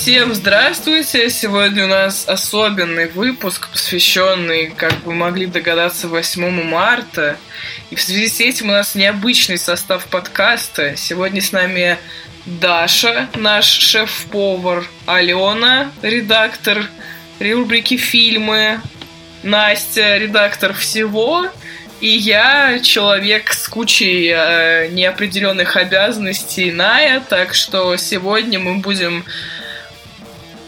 Всем здравствуйте! Сегодня у нас особенный выпуск, посвященный, как вы могли догадаться, 8 марта. И в связи с этим у нас необычный состав подкаста. Сегодня с нами Даша, наш шеф-повар, Алена, редактор рубрики «Фильмы», Настя, редактор всего, и я человек с кучей э, неопределенных обязанностей Ная, так что сегодня мы будем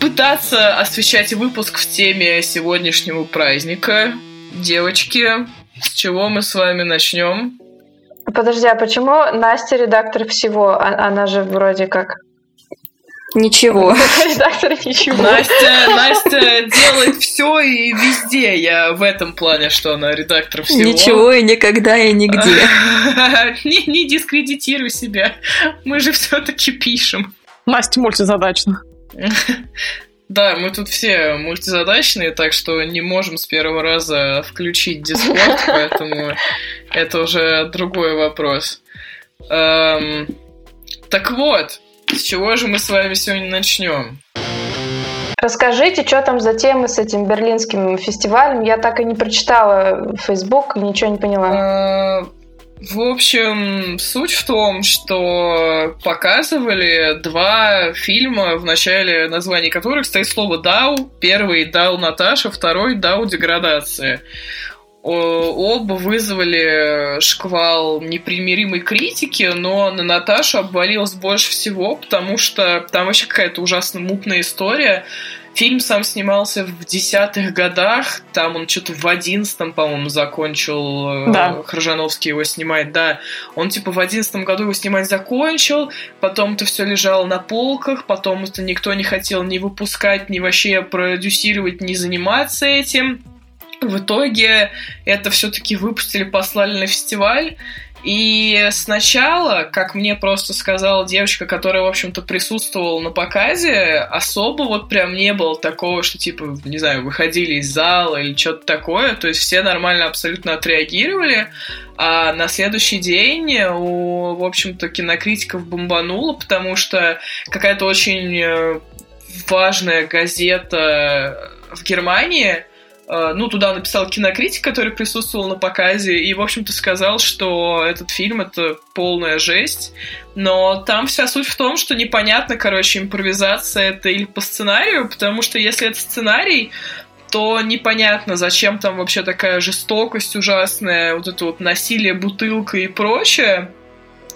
пытаться освещать выпуск в теме сегодняшнего праздника. Девочки, с чего мы с вами начнем? Подожди, а почему Настя редактор всего? А, она же вроде как Ничего. Редактор ничего. Настя, Настя делает все и везде. Я в этом плане, что она редактор всего. Ничего и никогда и нигде. не, не дискредитируй себя. Мы же все-таки пишем. Настя мультизадачна. Да, мы тут все мультизадачные, так что не можем с первого раза включить Discord, поэтому это уже другой вопрос. Эм, так вот, с чего же мы с вами сегодня начнем? Расскажите, что там за темы с этим берлинским фестивалем? Я так и не прочитала Facebook, ничего не поняла. В общем, суть в том, что показывали два фильма, в начале названий которых стоит слово «Дау». Первый «Дау Наташа», второй «Дау Деградация». Оба вызвали шквал непримиримой критики, но на Наташу обвалилось больше всего, потому что там вообще какая-то ужасно мутная история. Фильм сам снимался в десятых годах, там он что-то в одиннадцатом, по-моему, закончил, э, да. Крыжановский его снимает, да. Он типа в одиннадцатом году его снимать закончил, потом это все лежало на полках, потом это никто не хотел ни выпускать, ни вообще продюсировать, ни заниматься этим. В итоге это все-таки выпустили, послали на фестиваль, и сначала, как мне просто сказала девочка, которая, в общем-то, присутствовала на показе, особо вот прям не было такого, что, типа, не знаю, выходили из зала или что-то такое. То есть все нормально абсолютно отреагировали. А на следующий день у, в общем-то, кинокритиков бомбануло, потому что какая-то очень э, важная газета в Германии ну, туда написал кинокритик, который присутствовал на показе, и, в общем-то, сказал, что этот фильм — это полная жесть. Но там вся суть в том, что непонятно, короче, импровизация это или по сценарию, потому что если это сценарий, то непонятно, зачем там вообще такая жестокость ужасная, вот это вот насилие бутылкой и прочее.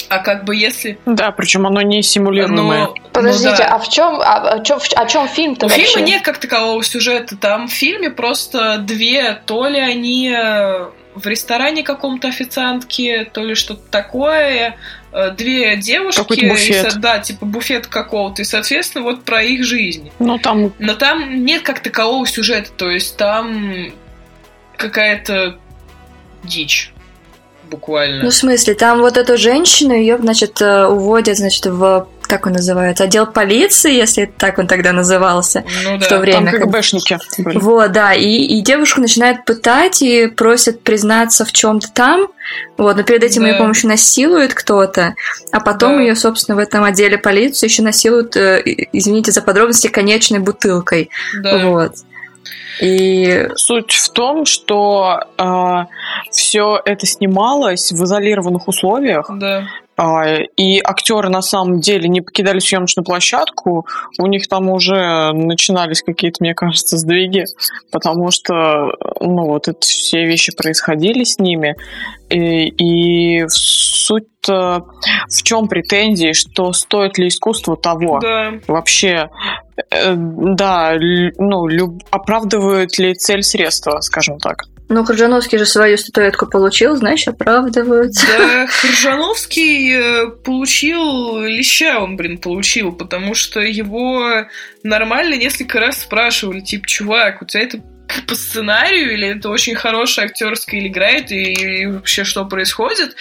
А как бы если... Да, причем оно не симулируемое. Но... Подождите, ну, да. а в чем, а, о чем, о чем фильм-то У вообще? фильма нет как такового сюжета. Там в фильме просто две, то ли они э, в ресторане каком-то официантки, то ли что-то такое. Э, две девушки, буфет. И, да, типа буфет какого-то, и, соответственно, вот про их жизнь. Но там... Но там нет как такового сюжета, то есть там какая-то дичь буквально. Ну, в смысле, там вот эту женщину, ее, значит, э, уводят, значит, в как он называется, отдел полиции, если так он тогда назывался ну, да. в то время. Там КГБшники были. Вот, да, и, и девушку начинают пытать и просят признаться в чем-то там, вот, но перед этим да. ее, помощью насилует кто-то, а потом да. ее, собственно, в этом отделе полиции еще насилуют, э, извините за подробности, конечной бутылкой. Да. Вот. И суть в том, что э, все это снималось в изолированных условиях. Да. Э, и актеры на самом деле не покидали съемочную площадку. У них там уже начинались какие-то, мне кажется, сдвиги, потому что ну, вот это все вещи происходили с ними. И, и суть в чем претензии, что стоит ли искусство того? Да. Вообще, да, ну, люб, оправдывают ли цель средства, скажем так? Ну, Крыжановский же свою статуэтку получил, знаешь, оправдываются. Да, Крыжановский э, получил леща, он, блин, получил, потому что его нормально несколько раз спрашивали, типа, чувак, у тебя это по сценарию, или это очень хорошая актерская играет, и, и вообще что происходит.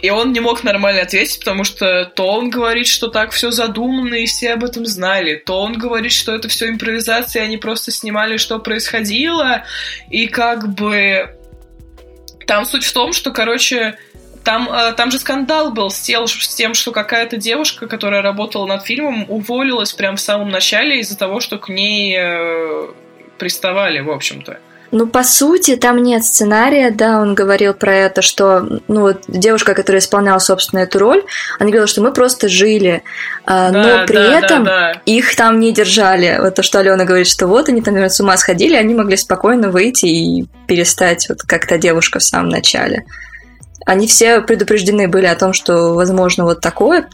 И он не мог нормально ответить, потому что то он говорит, что так все задумано, и все об этом знали, то он говорит, что это все импровизация, и они просто снимали, что происходило, и как бы там суть в том, что, короче, Там, э, там же скандал был с тем, с тем, что какая-то девушка, которая работала над фильмом, уволилась прямо в самом начале из-за того, что к ней э, приставали, в общем-то. Ну, по сути, там нет сценария, да, он говорил про это, что, ну, вот девушка, которая исполняла, собственно, эту роль, она говорила, что мы просто жили, а, да, но при да, этом да, да. их там не держали. Вот то, что Алена говорит, что вот они там, например, с ума сходили, они могли спокойно выйти и перестать, вот как та девушка в самом начале. Они все предупреждены были о том, что возможно вот такое,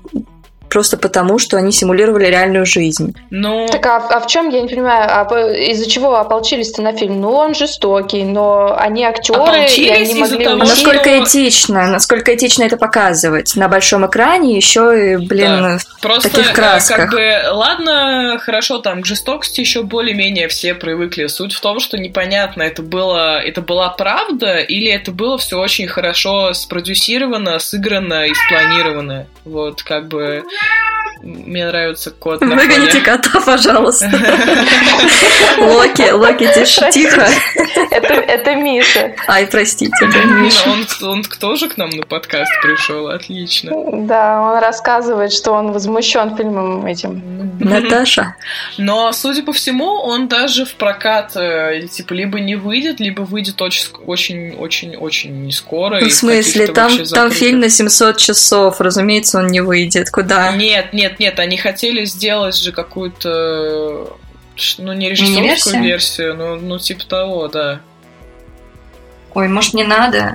просто потому, что они симулировали реальную жизнь. Но... Так а, а в чем, я не понимаю, а из-за чего ополчились-то на фильм? Ну, он жестокий, но они актеры, и они могли... Того, насколько что... этично, насколько этично это показывать на большом экране, еще и, блин, да. в Просто, таких э, красках. как бы, ладно, хорошо, там к жестокости еще более-менее все привыкли. Суть в том, что непонятно, это было, это была правда или это было все очень хорошо спродюсировано, сыграно и спланировано. Вот, как бы... Мне нравится кот на Выгоните кота, пожалуйста. Локи, Локи, тише, тихо. Это, это Миша. Ай, простите, это Миша. Он, он тоже к нам на подкаст пришел, отлично. Да, он рассказывает, что он возмущен фильмом этим. Наташа. Но, судя по всему, он даже в прокат э, типа либо не выйдет, либо выйдет очень-очень-очень не скоро. Ну, в смысле? Там, там фильм на 700 часов, разумеется, он не выйдет. Куда? Нет, нет, нет, они хотели сделать же какую-то ну, не режиссерскую версию, но ну, типа того, да. Ой, может, не надо?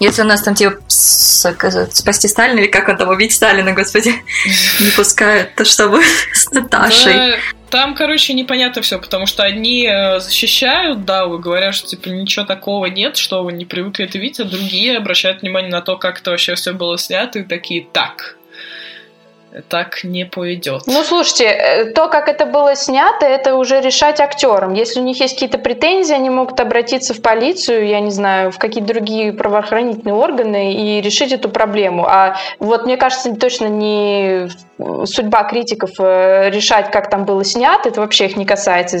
Если у нас там, типа, спасти Сталина, или как он там, убить Сталина, господи, не пускают, то чтобы с Наташей. Да, там, короче, непонятно все, потому что одни э, защищают да, вы говорят, что, типа, ничего такого нет, что вы не привыкли это видеть, а другие обращают внимание на то, как это вообще все было снято, и такие, так, так не пойдет. Ну, слушайте, э, то, как это было снято, это уже решать актерам. Если у них есть какие-то претензии, они могут обратиться в полицию, я не знаю, в какие-то другие правоохранительные органы и решить эту проблему. А вот мне кажется, точно не судьба критиков э, решать, как там было снято, это вообще их не касается.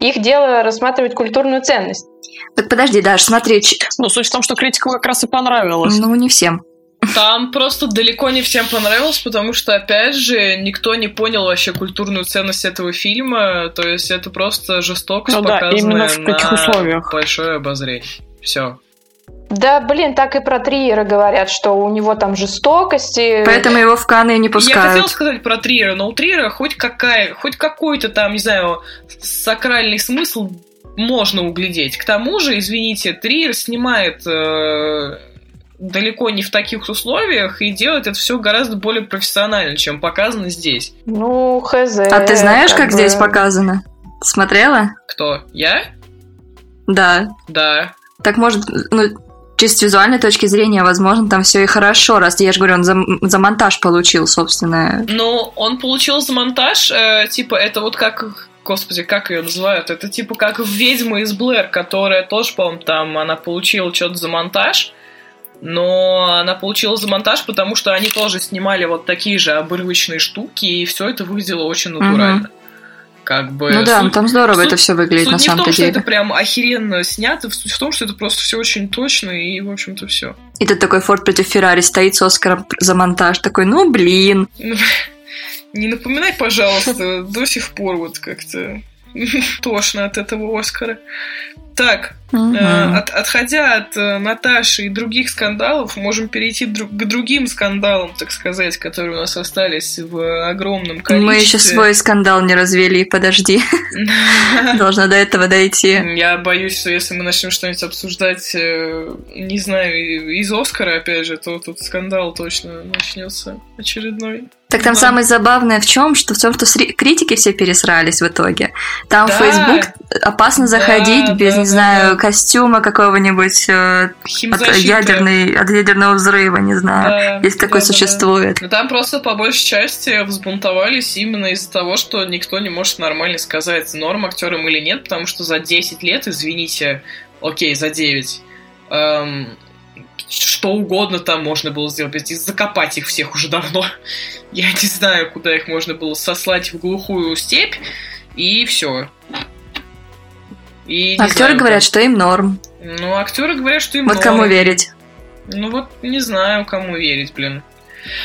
Их дело рассматривать культурную ценность. Так подожди, Даш, смотри. Ну, суть в том, что критикам как раз и понравилось. Ну, не всем. Там просто далеко не всем понравилось, потому что, опять же, никто не понял вообще культурную ценность этого фильма. То есть это просто жестокость, ну, да, показанная в каких на условиях. большое обозрение. Все. Да, блин, так и про Триера говорят, что у него там жестокости. Поэтому его в Каны не пускают. Я хотела сказать про Триера, но у Триера хоть, какая, хоть какой-то там, не знаю, сакральный смысл можно углядеть. К тому же, извините, Триер снимает э, далеко не в таких условиях и делать это все гораздо более профессионально, чем показано здесь. Ну, хз. А ты знаешь, как, как бы... здесь показано? Смотрела? Кто? Я? Да. Да. Так может, ну, чисто с визуальной точки зрения, возможно, там все и хорошо, раз я же говорю, он за, за монтаж получил, собственно. Ну, он получил за монтаж, э, типа, это вот как Господи, как ее называют? Это типа как ведьма из Блэр, которая тоже, по-моему, там она получила что-то за монтаж, но она получила за монтаж, потому что они тоже снимали вот такие же обрывочные штуки, и все это выглядело очень натурально. Угу. Как бы, ну да, суть, там здорово суть, это все выглядит суть на самом деле. не в том, деле. что это прям охеренно снято, суть в том, что это просто все очень точно, и, в общем-то, все. И тут такой Форд против Феррари стоит с Оскаром за монтаж, такой, ну блин. Не напоминай, пожалуйста, до сих пор вот как-то тошно от этого Оскара. Так, угу. от, отходя от э, Наташи и других скандалов, можем перейти друг, к другим скандалам, так сказать, которые у нас остались в огромном количестве. Мы еще свой скандал не развели, подожди. Должна до этого дойти. Я боюсь, что если мы начнем что-нибудь обсуждать, э, не знаю, из Оскара, опять же, то тут скандал точно начнется очередной. Так там да. самое забавное в чем, что в том, что критики все пересрались в итоге. Там да. Facebook опасно заходить да, без, да, не знаю. Костюма какого-нибудь э, от, ядерной, от ядерного взрыва, не знаю, да, если такое да, существует. Да. там просто по большей части взбунтовались именно из-за того, что никто не может нормально сказать, норм актерам или нет, потому что за 10 лет, извините, окей, за 9, эм, что угодно там можно было сделать, закопать их всех уже давно. Я не знаю, куда их можно было сослать в глухую степь, и все. И, актеры знаю, говорят, что им норм. Ну, актеры говорят, что им вот норм. Вот кому верить. Ну вот не знаю, кому верить, блин.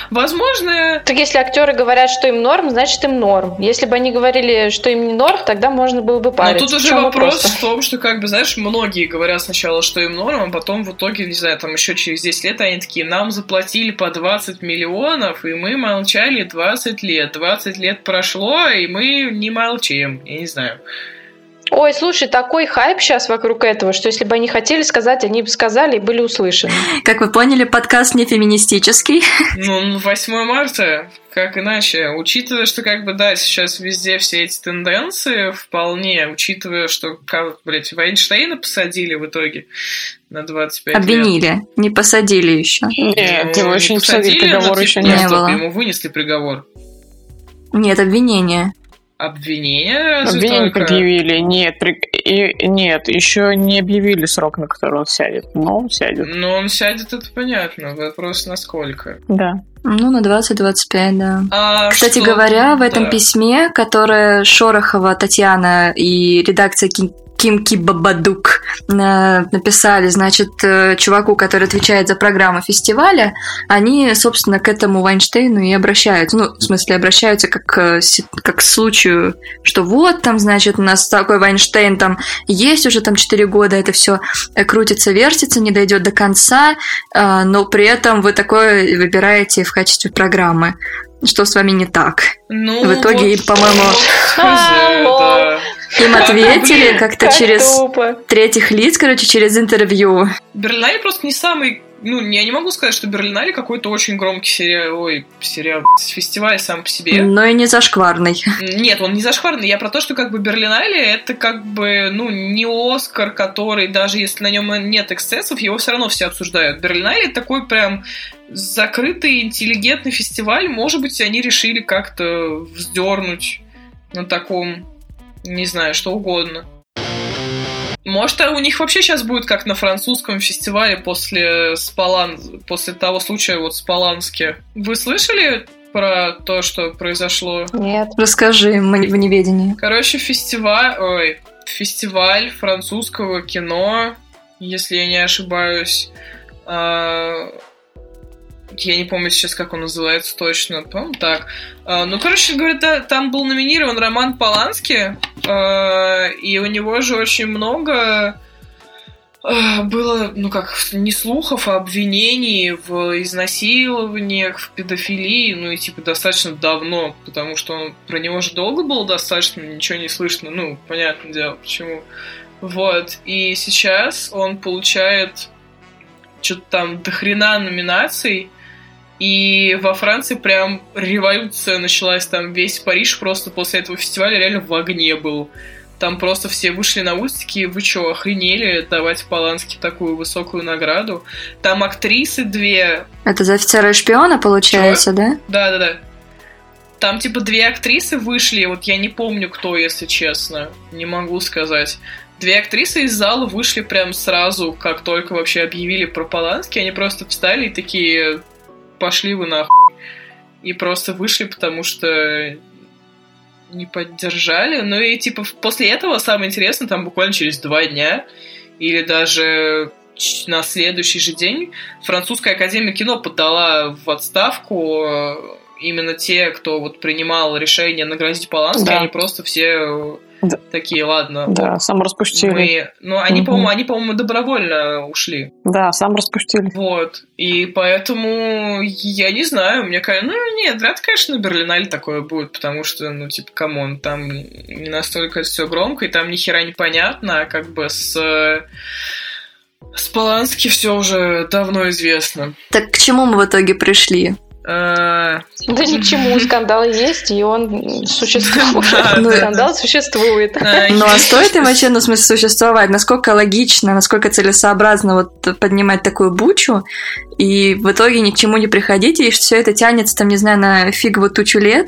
Возможно... Так если актеры говорят, что им норм, значит им норм. Если бы они говорили, что им не норм, тогда можно было бы париться. Но тут уже вопрос в том, что, как бы, знаешь, многие говорят сначала, что им норм, а потом в итоге, не знаю, там еще через 10 лет они такие, нам заплатили по 20 миллионов, и мы молчали 20 лет. 20 лет прошло, и мы не молчим. Я не знаю. Ой, слушай, такой хайп сейчас вокруг этого, что если бы они хотели сказать, они бы сказали и были услышаны. Как вы поняли, подкаст не феминистический. Ну, 8 марта, как иначе? Учитывая, что, как бы, да, сейчас везде все эти тенденции, вполне, учитывая, что, как, блядь, Вайнштейна посадили в итоге на 25 Обвинили, лет. не посадили еще. Нет, Ну, его еще не посадили, посадили, приговор но, еще типа, не не было. Ему вынесли приговор. Нет, обвинение. Обвинение разве Обвинение только? предъявили. Нет, при- и- нет, еще не объявили срок, на который он сядет. Но он сядет. Ну, он сядет, это понятно. Вопрос, насколько. Да. Ну, на 20-25, да. А Кстати что- говоря, в этом да. письме, которое Шорохова Татьяна и редакция Кимки Бабадук э, написали, значит, э, чуваку, который отвечает за программу фестиваля, они, собственно, к этому Вайнштейну и обращаются. Ну, в смысле, обращаются как, как к случаю, что вот там, значит, у нас такой Вайнштейн там есть уже там 4 года, это все крутится, вертится, не дойдет до конца, э, но при этом вы такое выбираете в качестве программы. Что с вами не так? Ну, В итоге, вот- по-моему, да. Им ответили как-то Как через тупо. третьих лиц, короче, через интервью. Берлинале просто не самый... Ну, я не могу сказать, что Берлинале какой-то очень громкий сериал... Ой, сериал... Фестиваль сам по себе. Но и не зашкварный. Нет, он не зашкварный. Я про то, что как бы Берлинале это как бы, ну, не Оскар, который, даже если на нем нет эксцессов, его все равно все обсуждают. Берлинале такой прям закрытый, интеллигентный фестиваль. Может быть, они решили как-то вздернуть на таком, не знаю, что угодно. Может, а у них вообще сейчас будет как на французском фестивале после Спалан... после того случая вот в Спаланске. Вы слышали про то, что произошло? Нет. Расскажи мы в неведении. Короче, фестиваль, ой, фестиваль французского кино, если я не ошибаюсь. а, я не помню сейчас, как он называется точно. По-моему, так. А, ну, короче говоря, да, там был номинирован Роман Полански, а, и у него же очень много а, было, ну как, не слухов, а обвинений в изнасилованиях, в педофилии, ну и типа достаточно давно, потому что он, про него же долго было достаточно, ничего не слышно, ну, понятное дело, почему. Вот, и сейчас он получает что-то там дохрена номинаций, и во Франции прям революция началась, там весь Париж просто после этого фестиваля реально в огне был. Там просто все вышли на улицы, такие, вы что, охренели давать Поланске такую высокую награду? Там актрисы две, Это за офицера и шпиона, получается, да? да-да-да. Там типа две актрисы вышли, вот я не помню кто, если честно, не могу сказать. Две актрисы из зала вышли прям сразу, как только вообще объявили про Полански, они просто встали и такие, пошли вы нахуй. И просто вышли, потому что не поддержали. Ну и типа после этого самое интересное, там буквально через два дня или даже на следующий же день французская академия кино подала в отставку э, именно те, кто вот принимал решение наградить Полански, Да. они просто все э, Да. такие, ладно, Да, сам распустили. мы... Ну, они, Мгм. по-моему, они, по-моему, добровольно ушли. Да, сам распустили. Вот. И поэтому я не знаю, мне кажется, ну нет, вряд ли, конечно, на Берлинале такое будет, потому что, ну, типа, come on, там не настолько все громко, и там ни хера не понятно, а как бы с с Полански все уже давно известно. Так к чему мы в итоге пришли? А, Да ни к чему, скандал есть, и он существует. Да, Скандал существует. а, Ну а стоит им вообще, ну, в смысле, существовать? Насколько логично, насколько целесообразно вот поднимать такую бучу и в итоге ни к чему не приходить, и все это тянется, там, не знаю, на фиговую тучу лет,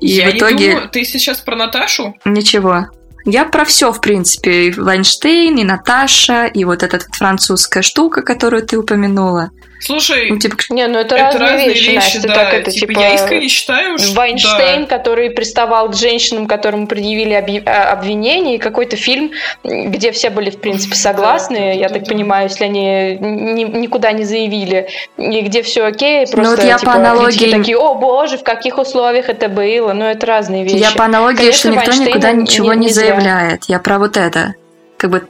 и Я в не итоге думаю, ты сейчас про Наташу? ничего. Я про все, в принципе, и Вайнштейн, и Наташа, и вот эта вот французская штука, которую ты упомянула. Слушай, Ну, типа, Не, ну это, это разные, вещи, Настя. да. Так это типа, типа... я искренне считаю, что... Вайнштейн, да. который приставал к женщинам, которым предъявили объ- а, обвинения, и какой-то фильм, где все были, в принципе, согласны, Да, я да, так да. понимаю, если они ни- никуда не заявили, и где все окей, просто Ну вот я по типа, аналогии- критики такие, о боже, в каких условиях это было, ну это разные вещи. я по аналогии, Конечно, что никто Вайнштейна никуда ничего не, не заявляет. Я про вот это. Как бы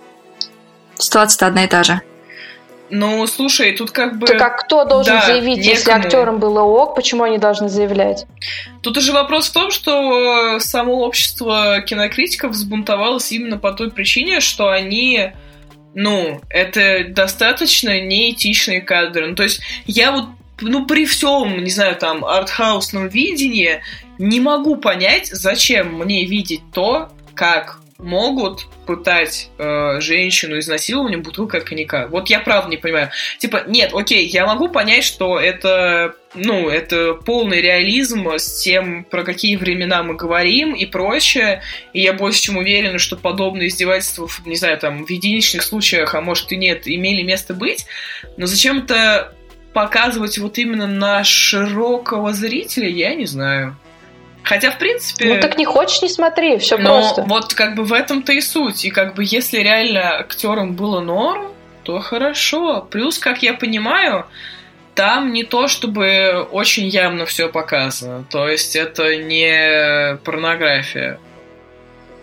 ситуация-то одна и та же. Ну, слушай, тут как бы... Так а кто должен Да, заявить, если некому. актерам было ок, почему они должны заявлять? Тут уже вопрос в том, что само общество кинокритиков взбунтовалось именно по той причине, что они, ну, это достаточно неэтичные кадры. Ну, то есть я вот, ну, при всем, не знаю, там, артхаусном видении не могу понять, зачем мне видеть то, как могут пытать э, женщину изнасилованием бутылкой коньяка. Вот я правда не понимаю. Типа, нет, окей, я могу понять, что это, ну, это полный реализм с тем, про какие времена мы говорим и прочее. И я больше чем уверена, что подобные издевательства, не знаю, там, в единичных случаях, а может и нет, имели место быть. Но зачем это показывать вот именно на широкого зрителя, я не знаю. Хотя, в принципе... Ну так не хочешь, не смотри, все Но просто. вот как бы в этом-то и суть. И как бы если реально актерам было норм, то хорошо. Плюс, как я понимаю, там не то чтобы очень явно все показано. То есть это не порнография.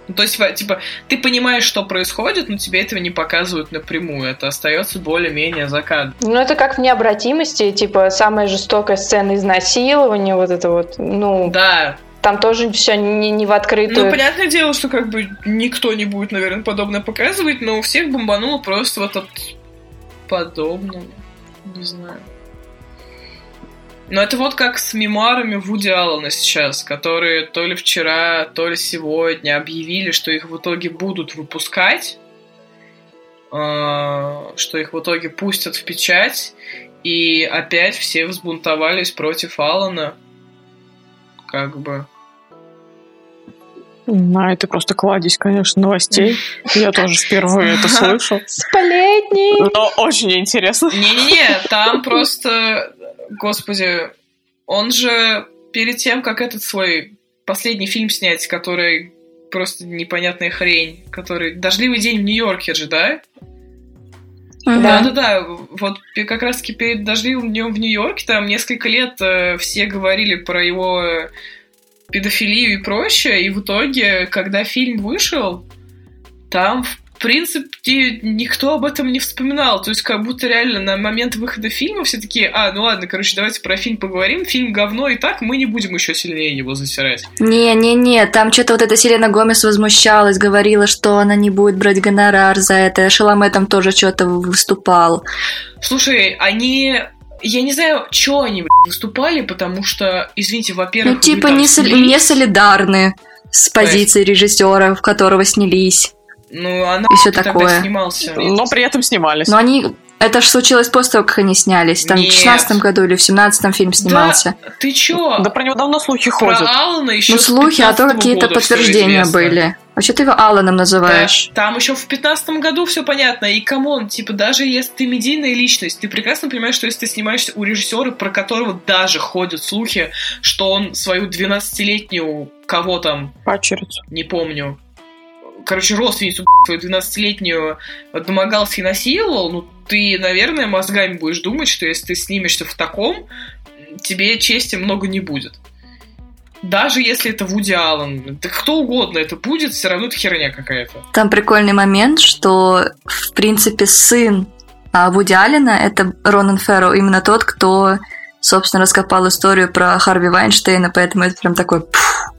Ну, То есть, типа, ты понимаешь, что происходит, но тебе этого не показывают напрямую. Это остается более-менее за кадром. Ну, это как в необратимости, типа, самая жестокая сцена изнасилования, вот это вот, ну, Да. Там тоже все не, не в открытую. Ну, понятное дело, что как бы никто не будет, наверное, подобное показывать, но у всех бомбануло просто вот от подобного. Не знаю. Но это вот как с мемуарами Вуди Аллена сейчас, которые то ли вчера, то ли сегодня объявили, что их в итоге будут выпускать, э, что их в итоге пустят в печать, и опять все взбунтовались против Аллена. Как бы. На это просто кладезь, конечно, новостей. Я тоже впервые это слышу. Сплетни! Но очень интересно. Не-не-не, там просто, господи, он же перед тем, как этот свой последний фильм снять, который просто непонятная хрень, который «Дождливый день в Нью-Йорке» же, да? Да-да-да, вот как раз-таки перед «Дождливым днем в Нью-Йорке» там несколько лет э, все говорили про его педофилию и прочее, и в итоге, когда фильм вышел, там, в принципе, никто об этом не вспоминал. То есть, как будто реально на момент выхода фильма все такие, а, ну ладно, короче, давайте про фильм поговорим. Фильм говно, и так мы не будем еще сильнее его засирать. Не-не-не, там что-то вот эта Селена Гомес возмущалась, говорила, что она не будет брать гонорар за это. Шаломе там тоже что-то выступал. Слушай, они... Я не знаю, что они блядь, выступали, потому что, извините, во-первых, Ну, типа, не, снялись. не солидарны с позицией режиссера, в которого снялись. Ну, она И тогда такое. снимался. Но при этом снимались. Но они... Это же случилось после того, как они снялись. Там Нет. в 16 году или в 17 фильм снимался. Ты чё? Да про него давно слухи Про ходят. Алана еще ну, слухи, а то какие-то подтверждения были. Вообще ты его Аланом называешь. там еще в 15 году все понятно. И come on, типа, даже если ты медийная личность, ты прекрасно понимаешь, что если ты снимаешься у режиссера, про которого даже ходят слухи, что он свою 12-летнюю, кого там, Падчерицу. не помню, короче, родственницу, свою 12-летнюю домогался и насиловал, ну, ты, наверное, мозгами будешь думать, что если ты снимешься в таком, тебе чести много не будет. Даже если это Вуди Аллен, да кто угодно это будет, все равно это херня какая-то. Там прикольный момент, что, в принципе, сын а, Вуди Аллена — это Ронан Ферро, именно тот, кто, собственно, раскопал историю про Харви Вайнштейна, поэтому это прям такой... пф,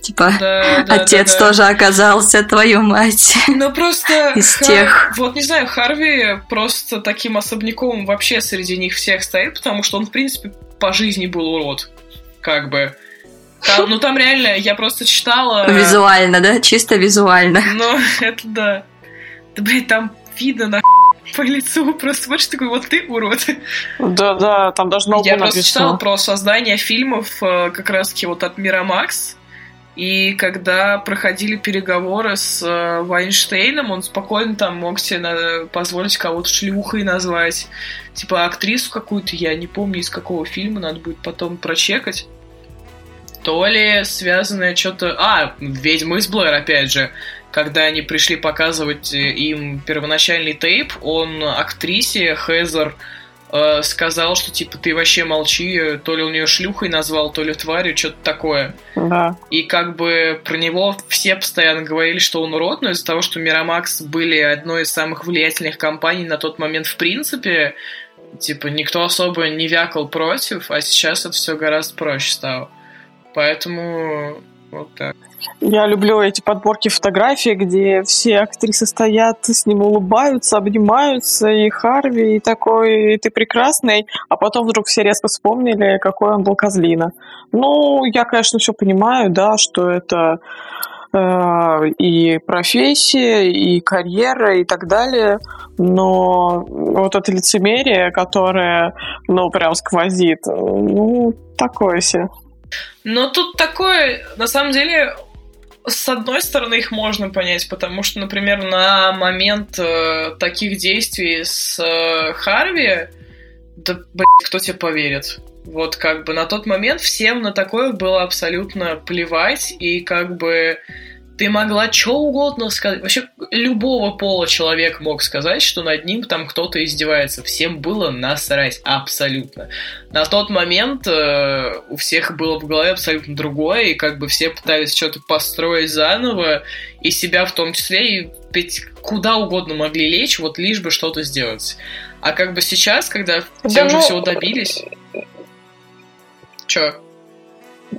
Типа, Да, да, отец да, да. тоже оказался, твою мать. Ну просто... Из Хар- тех. Вот не знаю, Харви просто таким особняком вообще среди них всех стоит, потому что он, в принципе, по жизни был урод. Как бы. Там, ну там реально, я просто читала... Визуально, да? Чисто визуально. Ну, это да. Да, блядь, там видно на по лицу, просто вот что такое, вот ты урод. Да-да, там даже на Я просто читала написано. про создание фильмов э, как раз-таки вот от Мирамакс, И когда проходили переговоры с э, Вайнштейном, он спокойно там мог себе позволить кого-то шлюхой назвать. Типа актрису какую-то, я не помню из какого фильма, надо будет потом прочекать. То ли связанное что-то... А, «Ведьма из Блэр», опять же. Когда они пришли показывать им первоначальный тейп, он актрисе Хезер э, сказал, что типа ты вообще молчи, то ли он ее шлюхой назвал, то ли тварью, что-то такое. Да. И как бы про него все постоянно говорили, что он урод, но из-за того, что Мирамакс были одной из самых влиятельных компаний на тот момент в принципе, типа никто особо не вякал против, а сейчас это все гораздо проще стало. Поэтому вот так. Я люблю эти подборки фотографий, где все актрисы стоят, с ним улыбаются, обнимаются, и Харви, и такой, и ты прекрасный, а потом вдруг все резко вспомнили, какой он был козлина. Ну, я, конечно, все понимаю, да, что это э, и профессия, и карьера, и так далее, но вот это лицемерие, которое, ну, прям сквозит, ну, такое себе. Но тут такое, на самом деле, с одной стороны, их можно понять, потому что, например, на момент э, таких действий с э, Харви, да, блядь, кто тебе поверит? Вот как бы на тот момент всем на такое было абсолютно плевать, и как бы ты могла что угодно сказать. Вообще, любого пола человек мог сказать, что над ним там кто-то издевается. Всем было насрать абсолютно. На тот момент э, у всех было в голове абсолютно другое, и как бы все пытались что-то построить заново, и себя в том числе, и ведь куда угодно могли лечь, вот лишь бы что-то сделать. А как бы сейчас, когда да все ну... уже всего добились... Чё?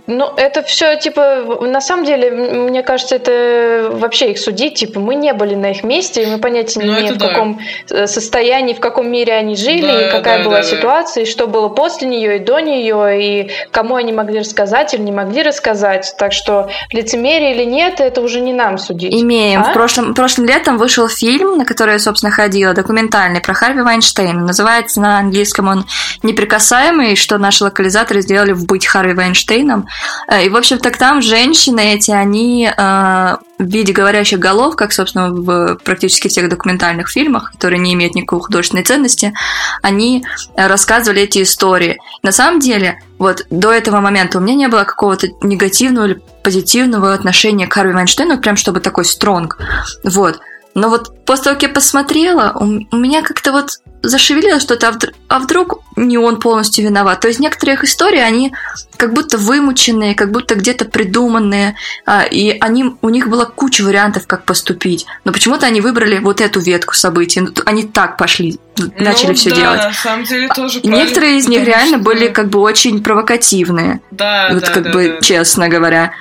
Ну, это все, типа, на самом деле, мне кажется, это вообще их судить, типа, мы не были на их месте, и мы понятия не ну, имеем, в да. каком э, состоянии, в каком мире они жили, да, и какая да, была да, ситуация, да. и что было после нее и до нее, и кому они могли рассказать или не могли рассказать. Так что лицемерие или нет, это уже не нам судить. Имеем. А? В прошлом, прошлым летом вышел фильм, на который я, собственно, ходила, документальный, про Харви Вайнштейна. Называется на английском он «Неприкасаемый», что наши локализаторы сделали в «Быть Харви Вайнштейном». Э, и, в общем-то, там женщины эти, они э, в виде говорящих голов, как, собственно, в практически всех документальных фильмах, которые не имеют никакой художественной ценности, они рассказывали эти истории. На самом деле, вот до этого момента у меня не было какого-то негативного или позитивного отношения к Харви Вайнштейну, прям чтобы такой стронг. Вот. Но вот после того, как я посмотрела, у, меня как-то вот зашевелилось что-то, а вдруг, а вдруг не он полностью виноват. То есть некоторые их истории, они как будто вымученные, как будто где-то придуманные, а, и они, у них была куча вариантов, как поступить. Но почему-то они выбрали вот эту ветку событий. Ну, они так пошли, начали ну, все да, делать. на самом деле тоже и Некоторые из них реально что... были как бы очень провокативные. Да, вот да, как да, бы да. честно говоря.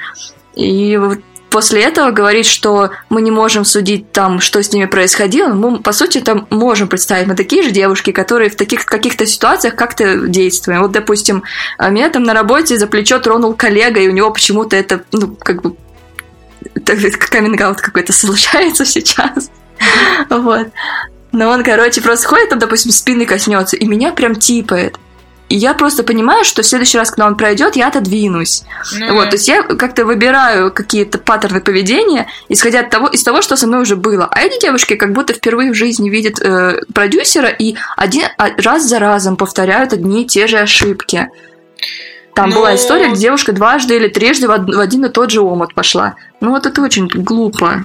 И вот после этого говорить, что мы не можем судить там, что с ними происходило, мы, по сути, там можем представить. Мы такие же девушки, которые в таких каких-то ситуациях как-то действуем. Вот, допустим, а меня там на работе за плечо тронул коллега, и у него почему-то это, ну, как бы, каминг какой-то случается сейчас. Вот. Но он, короче, просто ходит, там, допустим, спины коснется, и меня прям типает. И я просто понимаю, что в следующий раз, когда он пройдет, я отодвинусь. Ну, вот, то есть я как-то выбираю какие-то паттерны поведения, исходя от того, из того, что со мной уже было. А эти девушки как будто впервые в жизни видят э, продюсера и один а, раз за разом повторяют одни и те же ошибки. Там Но... была ну, история, где девушка дважды или трижды в один и тот же омут пошла. Ну вот это очень глупо.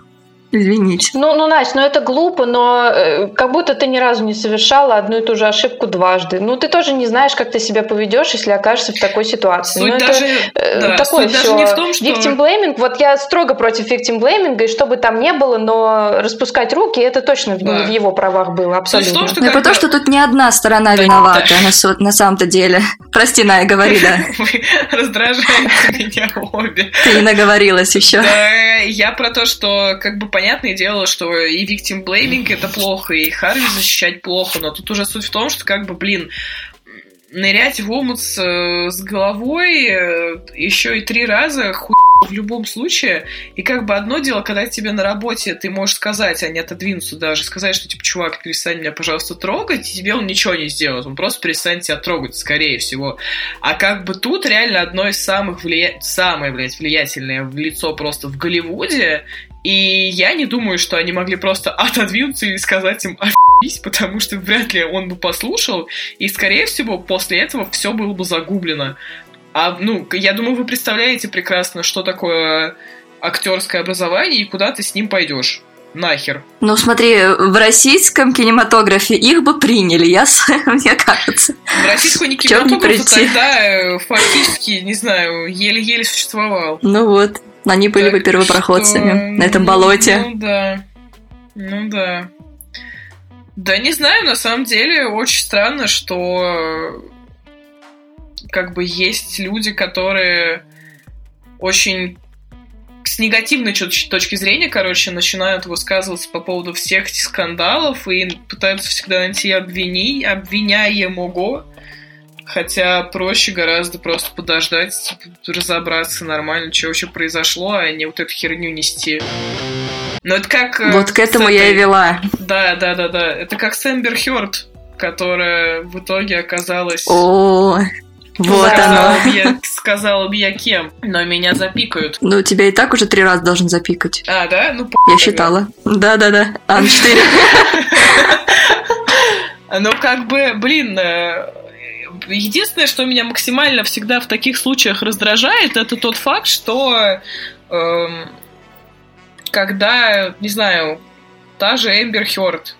Извините. Ну, ну, Настя, ну это глупо, но э, как будто ты ни разу не совершала одну и ту же ошибку дважды. Ну, ты тоже не знаешь, как ты себя поведешь, если окажешься в такой ситуации. Суть ну, даже, это да, такое суть все. даже не в том, что... Victim blaming, вот я строго против victim blaming, и что бы там ни было, но распускать руки, это точно да. в его правах было, абсолютно. Том, что когда... потому что тут не одна сторона да, виновата да. на, на самом-то деле. Прости, Ная, говори, да. Вы раздражаете меня обе. Ты не наговорилась еще. Да, я про то, что как бы понятное дело, что и victim blaming это плохо, и Харви защищать плохо, но тут уже суть в том, что как бы, блин, нырять в омут с, с головой э, еще и три раза хуй в любом случае. И как бы одно дело, когда тебе на работе ты можешь сказать, а не отодвинуться даже, сказать, что типа, чувак, перестань меня, пожалуйста, трогать, и тебе он ничего не сделает. Он просто перестанет тебя трогать, скорее всего. А как бы тут реально одно из самых влия... самое, блядь, влиятельное в лицо просто в Голливуде. И я не думаю, что они могли просто отодвинуться и сказать им офигись, потому что вряд ли он бы послушал. И, скорее всего, после этого все было бы загублено. А, ну, я думаю, вы представляете прекрасно, что такое актерское образование и куда ты с ним пойдешь. Нахер. Ну, смотри, в российском кинематографе их бы приняли, я, мне кажется. В российском кинематографе тогда э, фактически, не знаю, еле-еле существовал. Ну вот, они были так бы первопроходцами что... на этом болоте. Ну да, ну да. Да не знаю, на самом деле очень странно, что как бы есть люди, которые очень с негативной точки зрения, короче, начинают высказываться по поводу всех этих скандалов и пытаются всегда найти обвини, обвиняемого. Хотя проще гораздо просто подождать, типа, разобраться нормально, что вообще произошло, а не вот эту херню нести. Но это как... Э, вот к этому этой... я и вела. Да, да, да, да. Это как с Эмбер Хёрд, которая в итоге оказалась... О, вот сказала оно. Я, сказала бы я кем, но меня запикают. Ну, тебя и так уже три раза должен запикать. А, да? Ну, Я считала. Да-да-да. А, четыре. Ну, как бы, блин, э, единственное, что меня максимально всегда в таких случаях раздражает, это тот факт, что э, когда, не знаю, та же Эмбер Хёрд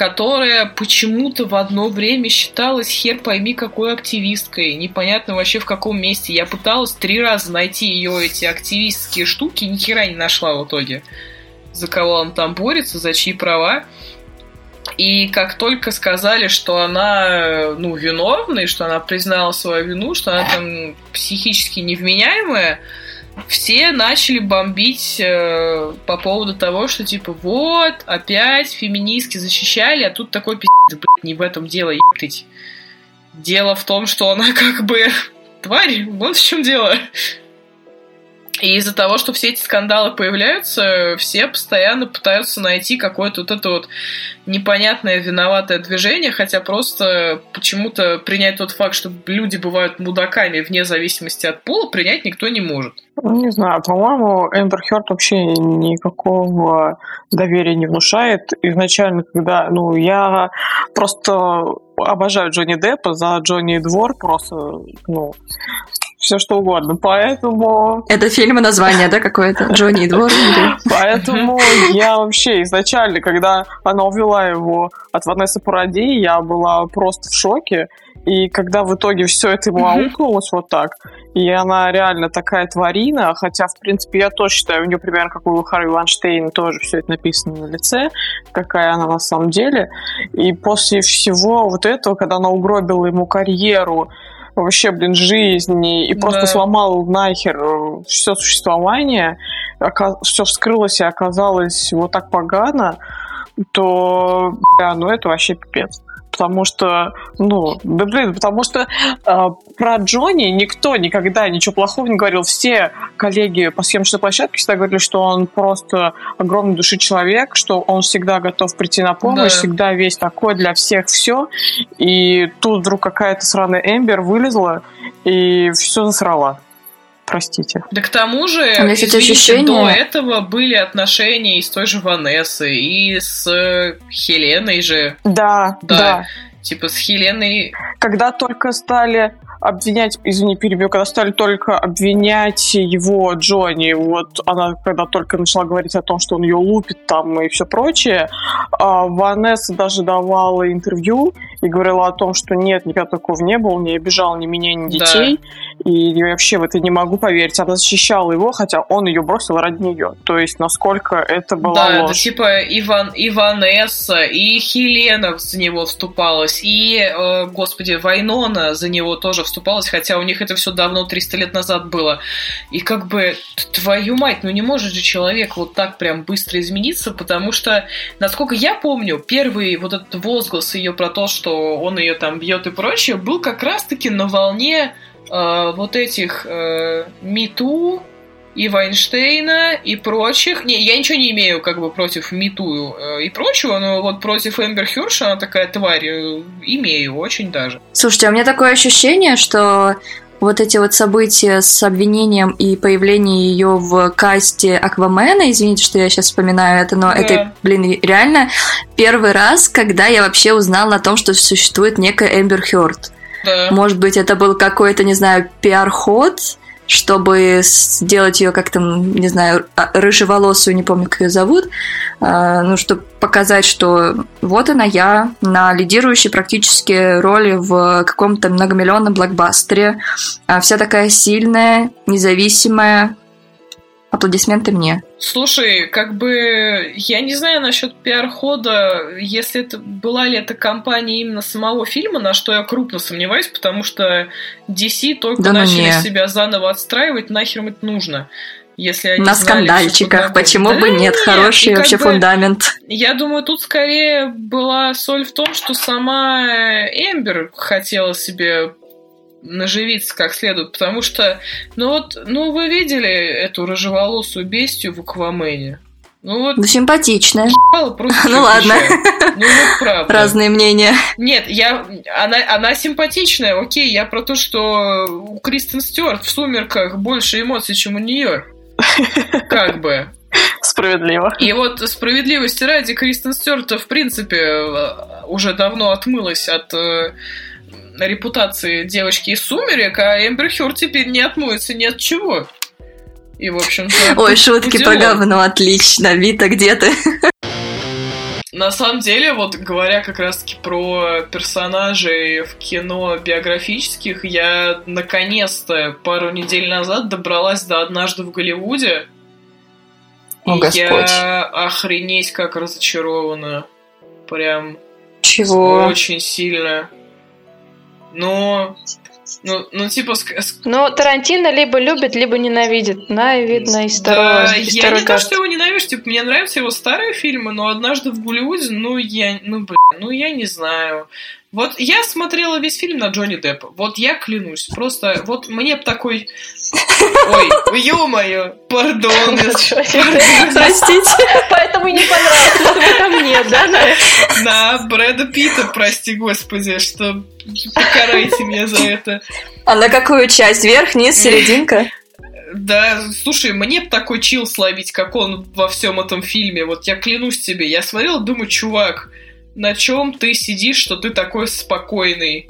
которая почему-то в одно время считалась хер пойми какой активисткой. Непонятно вообще в каком месте. Я пыталась три раза найти ее эти активистские штуки, ни хера не нашла в итоге. За кого он там борется, за чьи права. И как только сказали, что она, ну, виновна, и что она признала свою вину, что она там психически невменяемая, все начали бомбить э, по поводу того, что типа вот, опять феминистки защищали, а тут такой пиздец, блядь, не в этом дело, ептыть. Дело в том, что она как бы тварь, вот в чем дело. И из-за того, что все эти скандалы появляются, все постоянно пытаются найти какое-то вот это вот непонятное виноватое движение, хотя просто почему-то принять тот факт, что люди бывают мудаками вне зависимости от пола, принять никто не может. Ну, не знаю, по-моему, Эмбер Хёрд вообще никакого доверия не внушает. Изначально, когда, ну, я просто обожаю Джонни Деппа за Джонни Двор, просто, ну, все что угодно. Поэтому... Это фильм и название, да, какое-то? Джонни и Двор? Поэтому я вообще изначально, когда она увела его от Ванессы Паради, я была просто в шоке. И когда в итоге все это ему аукнулось вот так, и она реально такая тварина, хотя, в принципе, я тоже считаю, у нее примерно как у Харви Ванштейна тоже все это написано на лице, какая она на самом деле. И после всего вот этого, когда она угробила ему карьеру, вообще, блин, жизни и просто да. сломал нахер э, все существование, все вскрылось и оказалось вот так погано, то, бля, ну это вообще пипец потому что, ну, да блин, потому что э, про Джонни никто никогда ничего плохого не говорил. Все коллеги по съемочной площадке всегда говорили, что он просто огромной души человек, что он всегда готов прийти на помощь, да. всегда весь такой для всех все. И тут вдруг какая-то сраная Эмбер вылезла и все засрала простите. Да к тому же, извините, ощущение... до этого были отношения и с той же Ванессой, и с э, Хеленой же. Да, да. да. Типа с Хеленой... Когда только стали обвинять, извини, перебью, когда стали только обвинять его, Джонни, вот она когда только начала говорить о том, что он ее лупит там и все прочее, а Ванесса даже давала интервью и говорила о том, что нет, никогда такого не было, не обижал ни меня, ни детей. Да. И вообще в это не могу поверить. Она защищала его, хотя он ее бросил ради нее. То есть, насколько это была да, ложь. Да, типа Иван, Иванесса, и Хелена за него вступалась, и, э, господи, Вайнона за него тоже вступалась, хотя у них это все давно, 300 лет назад было. И как бы, твою мать, ну не может же человек вот так прям быстро измениться, потому что, насколько я помню, первый вот этот возглас ее про то, что он ее там бьет и прочее, был как раз-таки на волне э, вот этих э, Мету и Вайнштейна и прочих. Не, я ничего не имею как бы против Мету э, и прочего, но вот против Эмбер Хёрш, она такая тварь, э, имею очень даже. Слушайте, у меня такое ощущение, что вот эти вот события с обвинением и появлением ее в касте Аквамена, извините, что я сейчас вспоминаю это, но да. это, блин, реально первый раз, когда я вообще узнала о том, что существует некая Эмбер Хёрд. Да. Может быть, это был какой-то, не знаю, пиар-ход, чтобы сделать ее как-то, не знаю, а, рыжеволосую, не помню, как ее зовут, а, ну, чтобы показать, что вот она я на лидирующей практически роли в каком-то многомиллионном блокбастере, а вся такая сильная, независимая, Аплодисменты мне. Слушай, как бы я не знаю насчет пиар-хода, если это была ли это компания именно самого фильма, на что я крупно сомневаюсь, потому что DC только да ну начали не. себя заново отстраивать, нахер это нужно. Если они на знали, скандальчиках, почему да, бы нет, нет хороший вообще бы, фундамент. Я думаю, тут скорее была соль в том, что сама Эмбер хотела себе наживиться как следует, потому что, ну вот, ну вы видели эту рыжеволосую бестию в Аквамене? Ну вот. Ну симпатичная. Просто ну ладно. Ну вот правда. Разные мнения. Нет, я, она, она симпатичная, окей, я про то, что у Кристен Стюарт в «Сумерках» больше эмоций, чем у нее. Как бы. Справедливо. И вот справедливости ради Кристен Стюарта, в принципе, уже давно отмылась от э, репутации девочки из «Сумерек», а Эмбер Хёрд теперь не отмоется ни от чего. И, в общем Ой, шутки про говно, отлично. Вита, где ты? На самом деле, вот говоря как раз-таки про персонажей в кино биографических, я наконец-то пару недель назад добралась до «Однажды в Голливуде». О, и Господь. я охренеть как разочарована. Прям Чего? Очень сильно. Но ну, ну, типа... Ну, Тарантино либо любит, либо ненавидит. На, видно, из второго. Да, из я не то, что его ненавижу, типа, мне нравятся его старые фильмы, но однажды в Голливуде, ну, я, ну, блин, ну, я не знаю. Вот я смотрела весь фильм на Джонни Деппа. Вот я клянусь. Просто вот мне б такой... Ой, ё-моё, пардон. Простите. Поэтому не понравилось, что вы там нет, да? На Брэда Питта, прости господи, что покарайте меня за это. А на какую часть? Верх, низ, серединка? Да, слушай, мне бы такой чил словить, как он во всем этом фильме. Вот я клянусь тебе, я смотрел, думаю, чувак, на чем ты сидишь, что ты такой спокойный.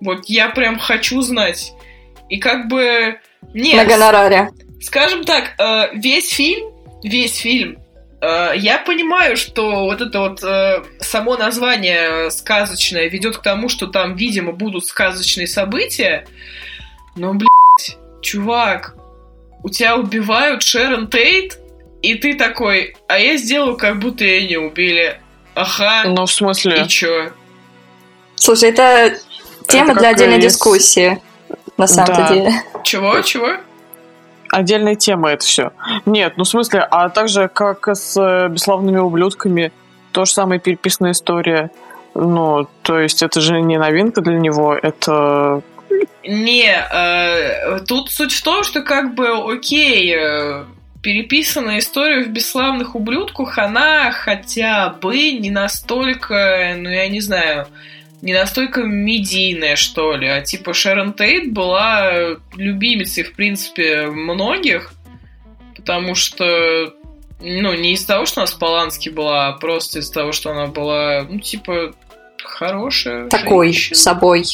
Вот я прям хочу знать. И как бы... Нет. На гонораре. Скажем так, э, весь фильм, весь фильм, э, я понимаю, что вот это вот э, само название сказочное ведет к тому, что там, видимо, будут сказочные события. Но, блядь, чувак, у тебя убивают Шерон Тейт, и ты такой, а я сделаю, как будто ее не убили. Ага. Ну, в смысле? И чё? Слушай, это тема это для отдельной есть... дискуссии, на самом да. деле. Чего? Чего? Отдельная тема это все. Нет, ну в смысле, а также как с э, бесславными ублюдками, то же самое переписная история. Ну, то есть это же не новинка для него, это не, э, тут суть в том, что как бы, окей, э, переписанная история в «Бесславных ублюдках», она хотя бы не настолько, ну, я не знаю, не настолько медийная, что ли. А типа Шерон Тейт была любимицей, в принципе, многих, потому что, ну, не из-за того, что она с Полански была, а просто из-за того, что она была, ну, типа, хорошая Такой, женщина. собой.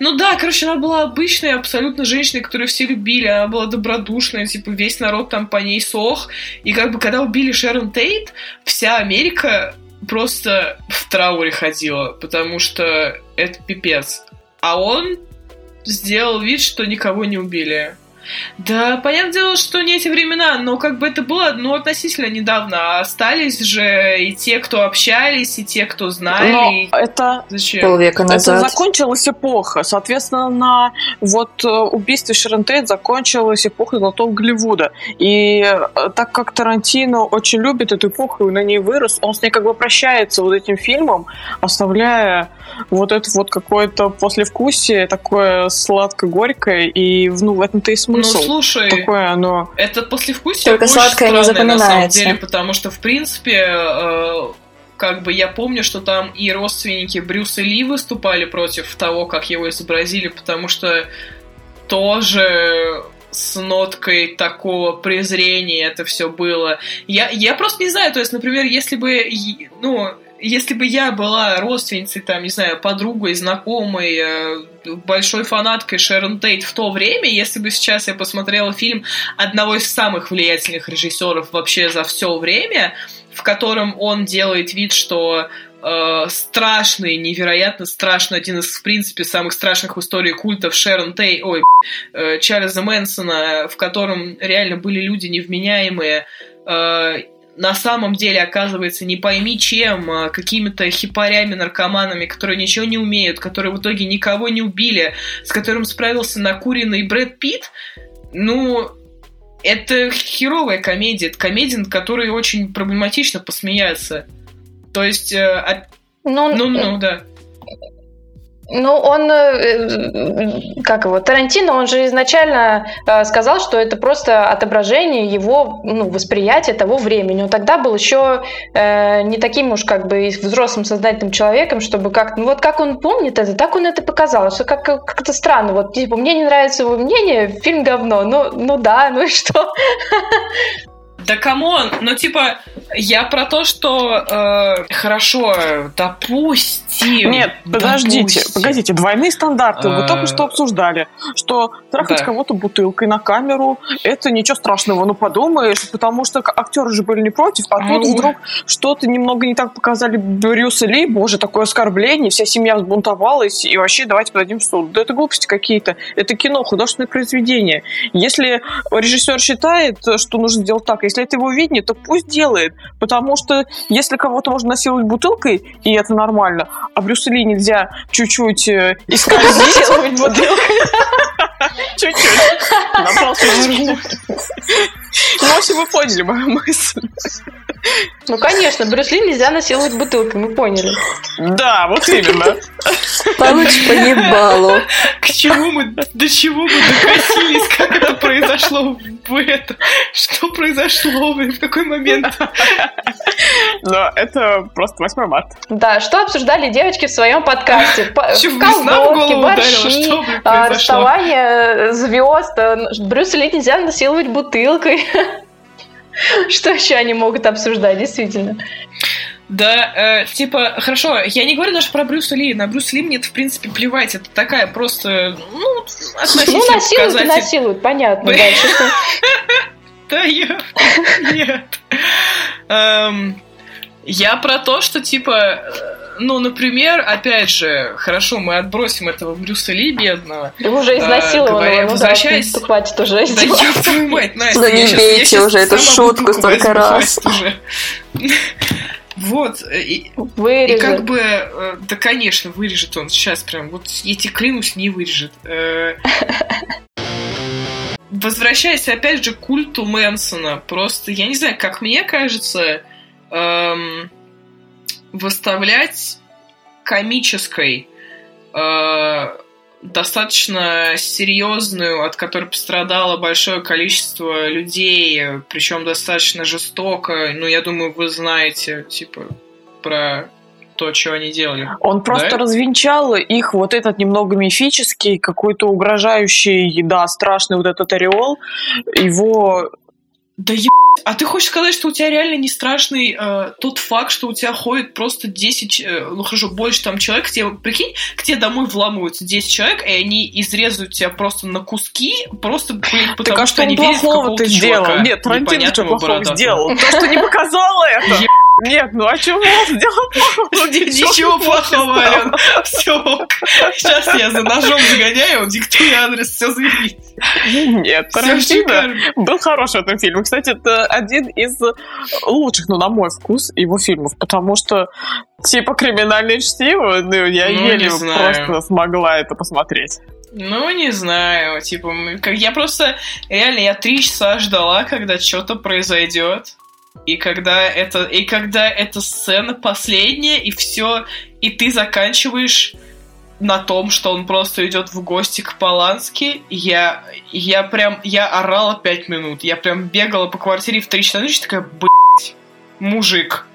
Ну да, короче, она была обычной абсолютно женщиной, которую все любили. Она была добродушная, типа весь народ там по ней сох. И как бы когда убили Шерон Тейт, вся Америка просто в трауре ходила, потому что это пипец. А он сделал вид, что никого не убили. Да, понятное дело, что не эти времена, но как бы это было, ну, относительно недавно. А остались же и те, кто общались, и те, кто знали. Но это... Зачем? Полвека назад. Это закончилась эпоха. Соответственно, на вот э, убийстве Шерон Тейт закончилась эпоха Золотого Голливуда. И э, так как Тарантино очень любит эту эпоху и на ней вырос, он с ней как бы прощается вот этим фильмом, оставляя вот это вот какое-то послевкусие, такое сладко-горькое, и ну, в этом-то и смысл. Ну, слушай, такое оно... это послевкусие Только очень сладкое странное, не запоминается. на самом деле, потому что, в принципе, э, как бы я помню, что там и родственники Брюса Ли выступали против того, как его изобразили, потому что тоже с ноткой такого презрения это все было. Я, я просто не знаю, то есть, например, если бы, ну, если бы я была родственницей, там, не знаю, подругой, знакомой, э, большой фанаткой Шерон Тейт в то время, если бы сейчас я посмотрела фильм одного из самых влиятельных режиссеров вообще за все время, в котором он делает вид, что э, страшный, невероятно страшный, один из, в принципе, самых страшных в истории культов Шерон Тей, ой, э, Чарльза Мэнсона, в котором реально были люди невменяемые, э, на самом деле оказывается не пойми чем, а какими-то хипарями, наркоманами, которые ничего не умеют, которые в итоге никого не убили, с которым справился накуренный Брэд Питт, ну, это херовая комедия. Это комедия, над которой очень проблематично посмеяться. То есть... Э, ну, ну, ну, да. Ну, он, э, как его, Тарантино, он же изначально э, сказал, что это просто отображение его ну, восприятия того времени. Он тогда был еще э, не таким уж как бы взрослым сознательным человеком, чтобы как ну вот как он помнит это, так он это показал. Что как, как-то странно. Вот, типа, мне не нравится его мнение, фильм говно. Ну, ну да, ну и что? Да come on, ну типа, я про то, что э, хорошо, допустим. Нет, подождите, допустим. погодите, двойные стандарты. Вы только что э, обсуждали, что трахать да. кого-то бутылкой на камеру это ничего страшного, ну подумаешь, потому что актеры же были не против, а тут ну. вдруг что-то немного не так показали Брюса Ли, боже, такое оскорбление, вся семья взбунтовалась, и вообще давайте подадим в суд. Да это глупости какие-то, это кино, художественное произведение. Если режиссер считает, что нужно сделать так, если это его видение, то пусть делает. Потому что если кого-то можно насиловать бутылкой, и это нормально, а Брюса Ли нельзя чуть-чуть э, исказить бутылкой. Чуть-чуть. На полчаса. Ну, в общем, вы поняли мою мысль. Ну, конечно, Брюс Ли нельзя насиловать бутылкой, мы поняли. Да, вот именно. Получ по К чему мы, до чего мы докатились, как это произошло в это? Что произошло, в какой момент? Но это просто 8 марта. Да, что обсуждали девочки в своем подкасте? Колготки, борщи, а, расставание звезд. Брюс Ли нельзя насиловать бутылкой. Что еще они могут обсуждать, действительно? Да, э, типа, хорошо, я не говорю даже про Брюса Ли. На Брюса Ли мне это, в принципе, плевать. Это такая просто, ну, относительно Ну, насилуют показатель. насилуют, понятно. Дальше Да, я... Нет. Эм, я про то, что, типа, ну, например, опять же, хорошо, мы отбросим этого Брюса Ли бедного. Да уже а, изнасилованного, ну возвращаясь... да, хватит уже Да твою мать, Настя. Ну не бейте уже эту шутку столько раз. Вот. И, и как бы, э, да, конечно, вырежет он сейчас прям. Вот я тебе клянусь, не вырежет. Э, возвращаясь опять же к культу Мэнсона, просто, я не знаю, как мне кажется, эм, выставлять комической э, достаточно серьезную, от которой пострадало большое количество людей, причем достаточно жестоко. Ну, я думаю, вы знаете, типа, про то, что они делали. Он просто да? развенчал их вот этот немного мифический, какой-то угрожающий, да, страшный вот этот ореол. Его да еб... А ты хочешь сказать, что у тебя реально не страшный э, тот факт, что у тебя ходит просто 10, э, ну хорошо, больше там человек, к тебе, прикинь, к тебе домой вламываются 10 человек, и они изрезают тебя просто на куски, просто, блин, потому так, а что, что они верят в какого-то сделал? Нет, Тарантино что плохого сделал? То, что не показала это! Нет, ну а что мы сделал плохого? Ничего плохого, Ален. Все, сейчас я за ножом загоняю, диктую адрес, все заявить. Нет, Тарантино был хорош в этом фильме. Кстати, это один из лучших, ну, на мой вкус, его фильмов, потому что типа криминальное чтиво, ну, я ну, еле просто смогла это посмотреть. Ну, не знаю, типа, я просто, реально, я три часа ждала, когда что-то произойдет. И когда это, и когда эта сцена последняя, и все, и ты заканчиваешь на том, что он просто идет в гости к Полански, я, я прям, я орала пять минут. Я прям бегала по квартире в три часа ночи, такая, блядь, мужик.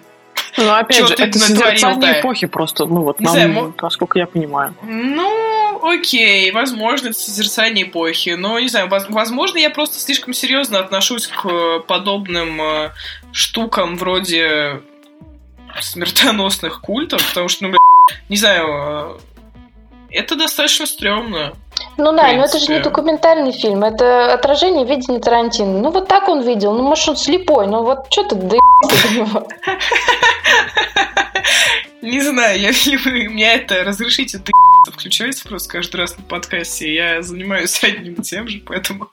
Ну, опять же, это созерцание эпохи просто, ну вот, нам, знаю, насколько я понимаю. Ну, окей, возможно, это созерцание эпохи, но, не знаю, возможно, я просто слишком серьезно отношусь к подобным э, штукам вроде смертоносных культов, потому что, ну, бля, не знаю, э, это достаточно стрёмно. Ну да, но это же не документальный фильм, это отражение видения Тарантино. Ну вот так он видел, ну может он слепой, ну вот что ты да Не знаю, я, меня это разрешите ты включается просто каждый раз на подкасте, я занимаюсь одним и тем же, поэтому...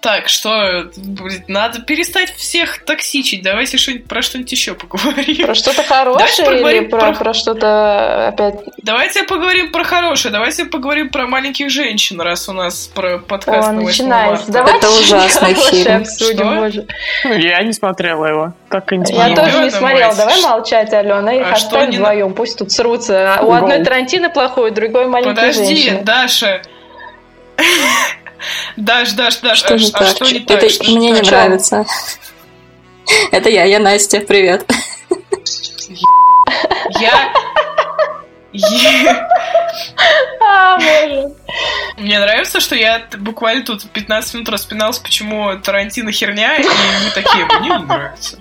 Так, что, надо перестать всех токсичить. Давайте что-нибудь про что-нибудь еще поговорим. Про что-то хорошее или про, про... про что-то опять... Давайте поговорим про хорошее. Давайте поговорим про маленьких женщин, раз у нас про подкаст О, на 8 марта. Давайте Это ужасный фильм. Обсудим, что? Я не смотрела его. Так и не Я тоже не смотрела. Давай молчать, Алена. Их а оставим не... вдвоем. Пусть тут срутся. У одной Тарантино плохой, у другой маленький Подожди, Даша. Даш, Даш, Даш, что а, не а так? что не так? Это мне не нравится. Это я, я Настя, привет. Я... А, боже. Мне нравится, что я буквально тут 15 минут распиналась, почему Тарантино херня, и мы такие, мне не нравится.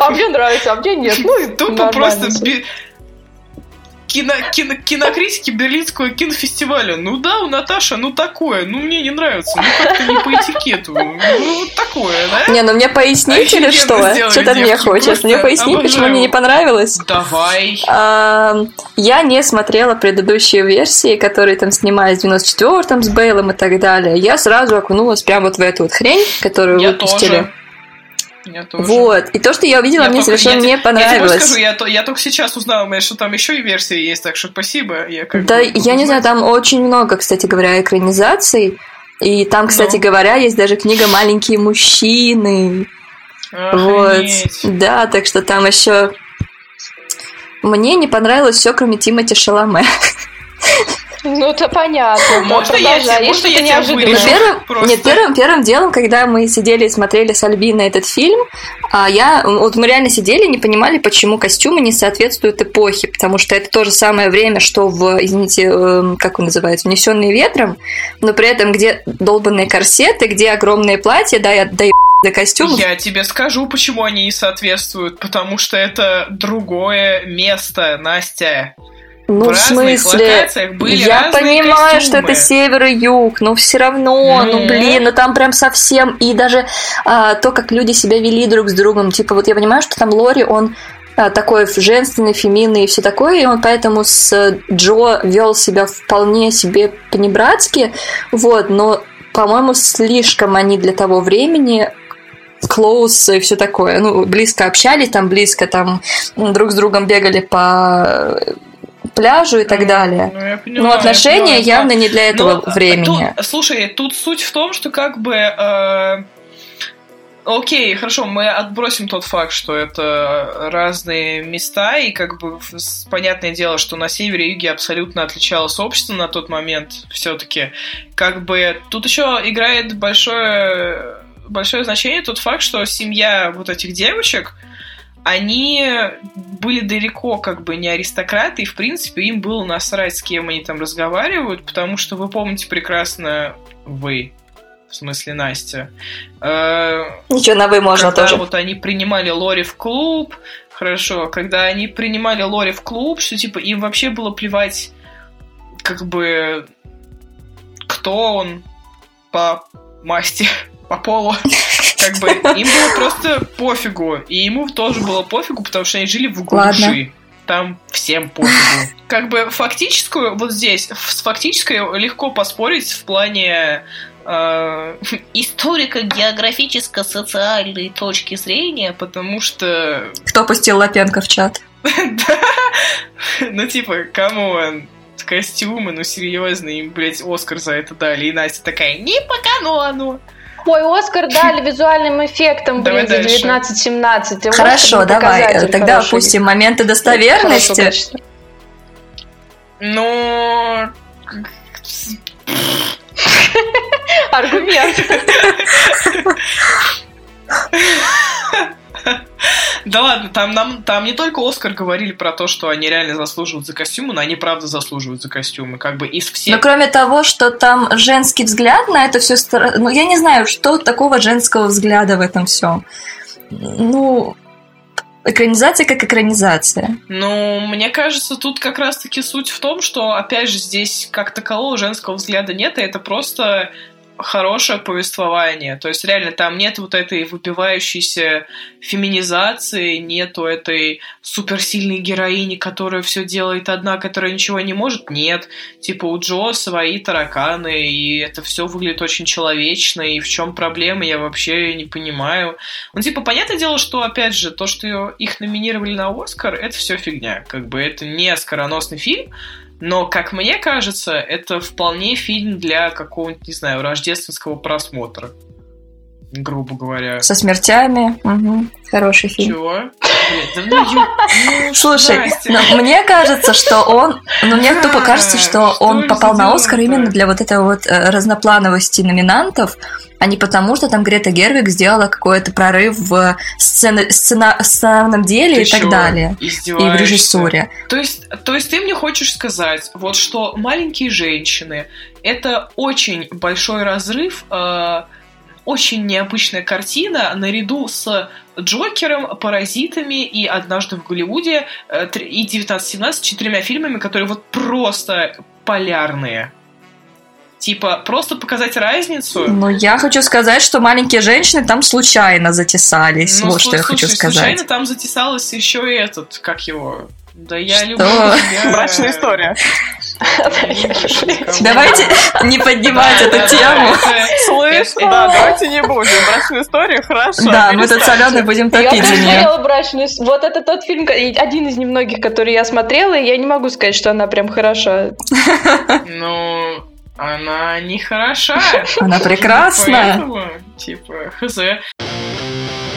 А мне нравится, а мне нет. Ну, тупо просто кино, кино, кинокритики Берлинского кинофестиваля. Ну да, у Наташа, ну такое, ну мне не нравится, ну как-то не по этикету. Ну вот такое, да? Не, ну мне пояснить или что? Что ты мне хочешь? Мне пояснить, почему мне не понравилось? Давай. А, я не смотрела предыдущие версии, которые там снимались в 94-м с Бейлом и так далее. Я сразу окунулась прямо вот в эту вот хрень, которую я выпустили. Тоже. Я тоже. Вот. И то, что я увидела, я мне только, совершенно я, не понравилось. Я тебе скажу, я, я только сейчас узнала, что там еще и версии есть, так что спасибо. Я как да, я не знаю, там очень много, кстати говоря, экранизаций. И там, кстати ну. говоря, есть даже книга «Маленькие мужчины». Охренеть. Вот. Да, так что там еще... Мне не понравилось все, кроме Тимати Шаломе. Ну, это понятно. Можно я, можно я тебя вырежу? Первым, нет, первым, первым делом, когда мы сидели и смотрели с Альбиной этот фильм, а я, вот мы реально сидели и не понимали, почему костюмы не соответствуют эпохе, потому что это то же самое время, что в, извините, эм, как он называется, «Внесенные ветром», но при этом где долбанные корсеты, где огромные платья, да, я даю до костюмов. Я тебе скажу, почему они не соответствуют, потому что это другое место, Настя. Ну, в, смысле, я понимаю, костюмы. что это север и юг, но все равно, ну, ну блин, ну там прям совсем, и даже а, то, как люди себя вели друг с другом, типа вот я понимаю, что там Лори, он а, такой женственный, феминный и все такое, и он поэтому с Джо вел себя вполне себе понебратски, вот, но, по-моему, слишком они для того времени close и все такое. Ну, близко общались, там близко там друг с другом бегали по пляжу и так ну, далее. Ну, я поняла, Но отношения поняла, явно не для этого Но, времени. Тут, слушай, тут суть в том, что как бы... Э, окей, хорошо, мы отбросим тот факт, что это разные места, и как бы понятное дело, что на севере и юге абсолютно отличалось общество на тот момент все-таки. Как бы тут еще играет большое, большое значение тот факт, что семья вот этих девочек, они были далеко как бы не аристократы, и, в принципе, им было насрать, с кем они там разговаривают, потому что вы помните прекрасно вы, в смысле Настя. Э, Ничего, на вы можно когда тоже. вот они принимали Лори в клуб, хорошо, когда они принимали Лори в клуб, что, типа, им вообще было плевать, как бы, кто он по масти, по полу. Как бы им было просто пофигу. И ему тоже было пофигу, потому что они жили в глуши. Там всем пофигу. Как бы фактическую, вот здесь, с фактической легко поспорить в плане э, историко-географическо-социальной точки зрения, потому что... Кто пустил Лапенко в чат? Да. Ну, типа, come on, костюмы, ну, серьезно, им, блядь, Оскар за это дали. И Настя такая, не по канону. Ой, Оскар дали визуальным эффектом, Давай блин, за дальше. 19-17. Хорошо, давай. показатель Тогда хороший. опустим моменты достоверности. Но... Аргумент. Да ладно, там, нам, там не только Оскар говорили про то, что они реально заслуживают за костюмы, но они правда заслуживают за костюмы. Как бы из всех... Но кроме того, что там женский взгляд на это все, ну я не знаю, что такого женского взгляда в этом всем. Ну, экранизация как экранизация. Ну, мне кажется, тут как раз-таки суть в том, что, опять же, здесь как такового женского взгляда нет, и это просто хорошее повествование. То есть, реально, там нет вот этой выпивающейся феминизации, нету этой суперсильной героини, которая все делает одна, которая ничего не может. Нет. Типа, у Джо свои тараканы, и это все выглядит очень человечно, и в чем проблема, я вообще не понимаю. Ну, типа, понятное дело, что, опять же, то, что их номинировали на Оскар, это все фигня. Как бы это не оскароносный фильм, но, как мне кажется, это вполне фильм для какого-нибудь, не знаю, рождественского просмотра. Грубо говоря. Со смертями. Мгм. Хороший фильм. Чего? Ну, ну, Слушай, но мне кажется, что он, ну мне тупо кажется, что он попал на? Оскар именно для вот этой вот э, разноплановости номинантов, а не потому, что там Грета Гервик сделала какой-то прорыв в сцена- сцена- сценарном деле Ты и так далее. И в режиссуре. То есть, то есть ты мне хочешь сказать, вот что маленькие женщины это очень большой разрыв, э, очень необычная картина наряду с Джокером, Паразитами и Однажды в Голливуде э, и 1917 четырьмя фильмами, которые вот просто полярные. Типа, просто показать разницу. Но я хочу сказать, что маленькие женщины там случайно затесались. Ну, вот что я хочу сказать. Случайно там затесалась еще и этот, как его. Да я Что? люблю тебя. Брачная история. Давайте не поднимать эту тему. Это- да, давайте не будем. Брачную историю, хорошо. Да, мы тут соленые будем Я топить за нее. «Брачную Вот это тот фильм, один из немногих, который я смотрела, и я не могу сказать, что она прям хороша. Ну, она не хороша. Она прекрасная. Поэтому, типа, хз.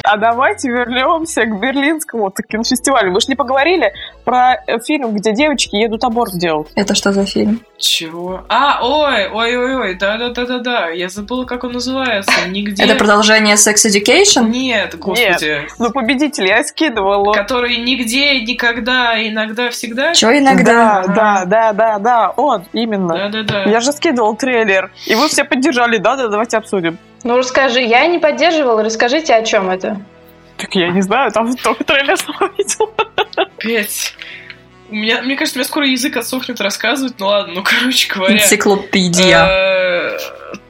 А давайте вернемся к берлинскому кинофестивалю. Вы же не поговорили про э, фильм, где девочки едут аборт делать. Это что за фильм? Чего? А, ой, ой, ой, ой, да-да-да-да-да. Я забыла, как он называется. Нигде. Это продолжение Sex Education? Нет, господи. Ну, победитель я скидывала. Который нигде, никогда, иногда, всегда. Чё иногда? Да, да, да, да, да, он, именно. Да-да-да. Я же скидывал трейлер, и вы все поддержали, да-да, давайте обсудим. Ну, расскажи, я не поддерживала, расскажите, о чем это. Так я не знаю, там только трейлер сама видела. Опять. У меня, мне кажется, у меня скоро язык отсохнет рассказывать. Ну ладно, ну, короче говоря. Энциклопедия. Э,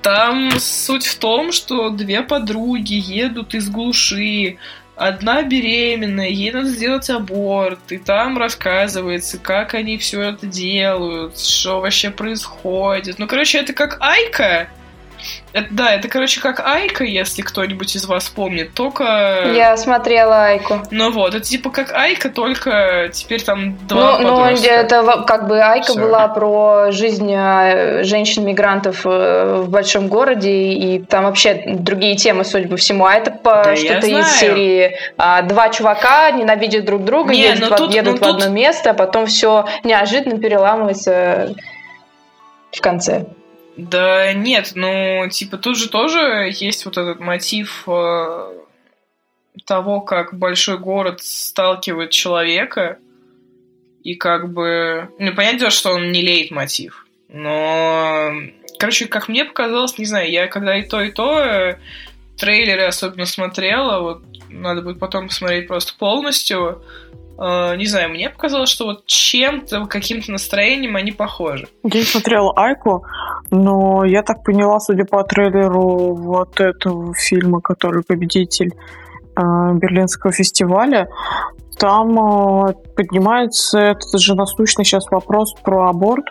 Там суть в том, что две подруги едут из глуши, одна беременная, ей надо сделать аборт, и там рассказывается, как они все это делают, что вообще происходит. Ну, короче, это как Айка. Это, да, это, короче, как Айка, если кто-нибудь из вас помнит, только... Я смотрела Айку. Ну вот, это типа как Айка, только теперь там два Ну, ну, это как бы Айка Всё. была про жизнь э, женщин-мигрантов э, в большом городе, и там вообще другие темы, судя по всему. А это по Да, что-то из серии а, два чувака ненавидят друг друга, Не, едут, ну в, тут- едут ну в одно тут- место, а потом все неожиданно переламывается в конце. Да нет, ну, типа, тут же тоже есть вот этот мотив э, того, как большой город сталкивает человека, и как бы... Ну, понятное дело, что он не леет мотив, но... Короче, как мне показалось, не знаю, я когда и то, и то э, трейлеры особенно смотрела, вот надо будет потом посмотреть просто полностью, не знаю, мне показалось, что вот чем-то, каким-то настроением они похожи. Я не смотрела Айку, Но я так поняла, судя по трейлеру вот этого фильма, который победитель э, Берлинского фестиваля, там э, поднимается этот же насущный сейчас вопрос про аборт,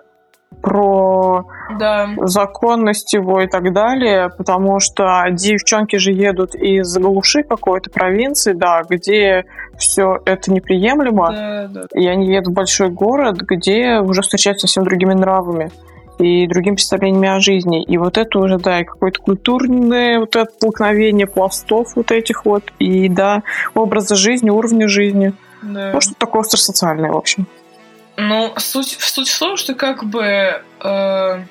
про Да. законность его и так далее, потому что девчонки же едут из глуши какой-то провинции, да, где все это неприемлемо, Да, да. и они едут в большой город, где уже встречаются совсем другими нравами и другими представлениями о жизни. И вот это уже, да, и какое-то культурное вот это столкновение пластов вот этих вот, и, да, образа жизни, уровня жизни. да. Ну, что такое остросоциальное, в общем. Ну, суть, суть в том, что как бы... Э,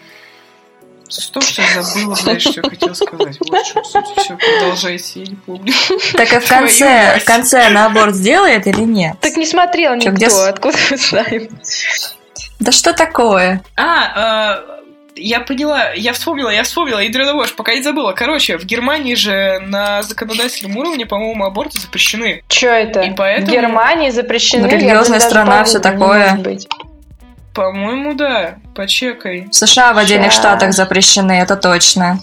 том, что я забыла, блядь, что я хотела сказать. Вот чем суть. Все, продолжайте, я не помню. Так и в конце, в конце она аборт сделает или нет? Так не смотрел Чё, никто, где откуда мы знаем. Да что такое? А, э, я поняла, я вспомнила, я вспомнила, ядрёна вошь, пока не забыла. Короче, в Германии же на законодательном уровне, по-моему, аборты запрещены. Что это? И поэтому- В Германии запрещены. Религиозная страна, не такое. По-моему, да. Почекай. В США в отдельных Ща. штатах запрещены, это точно.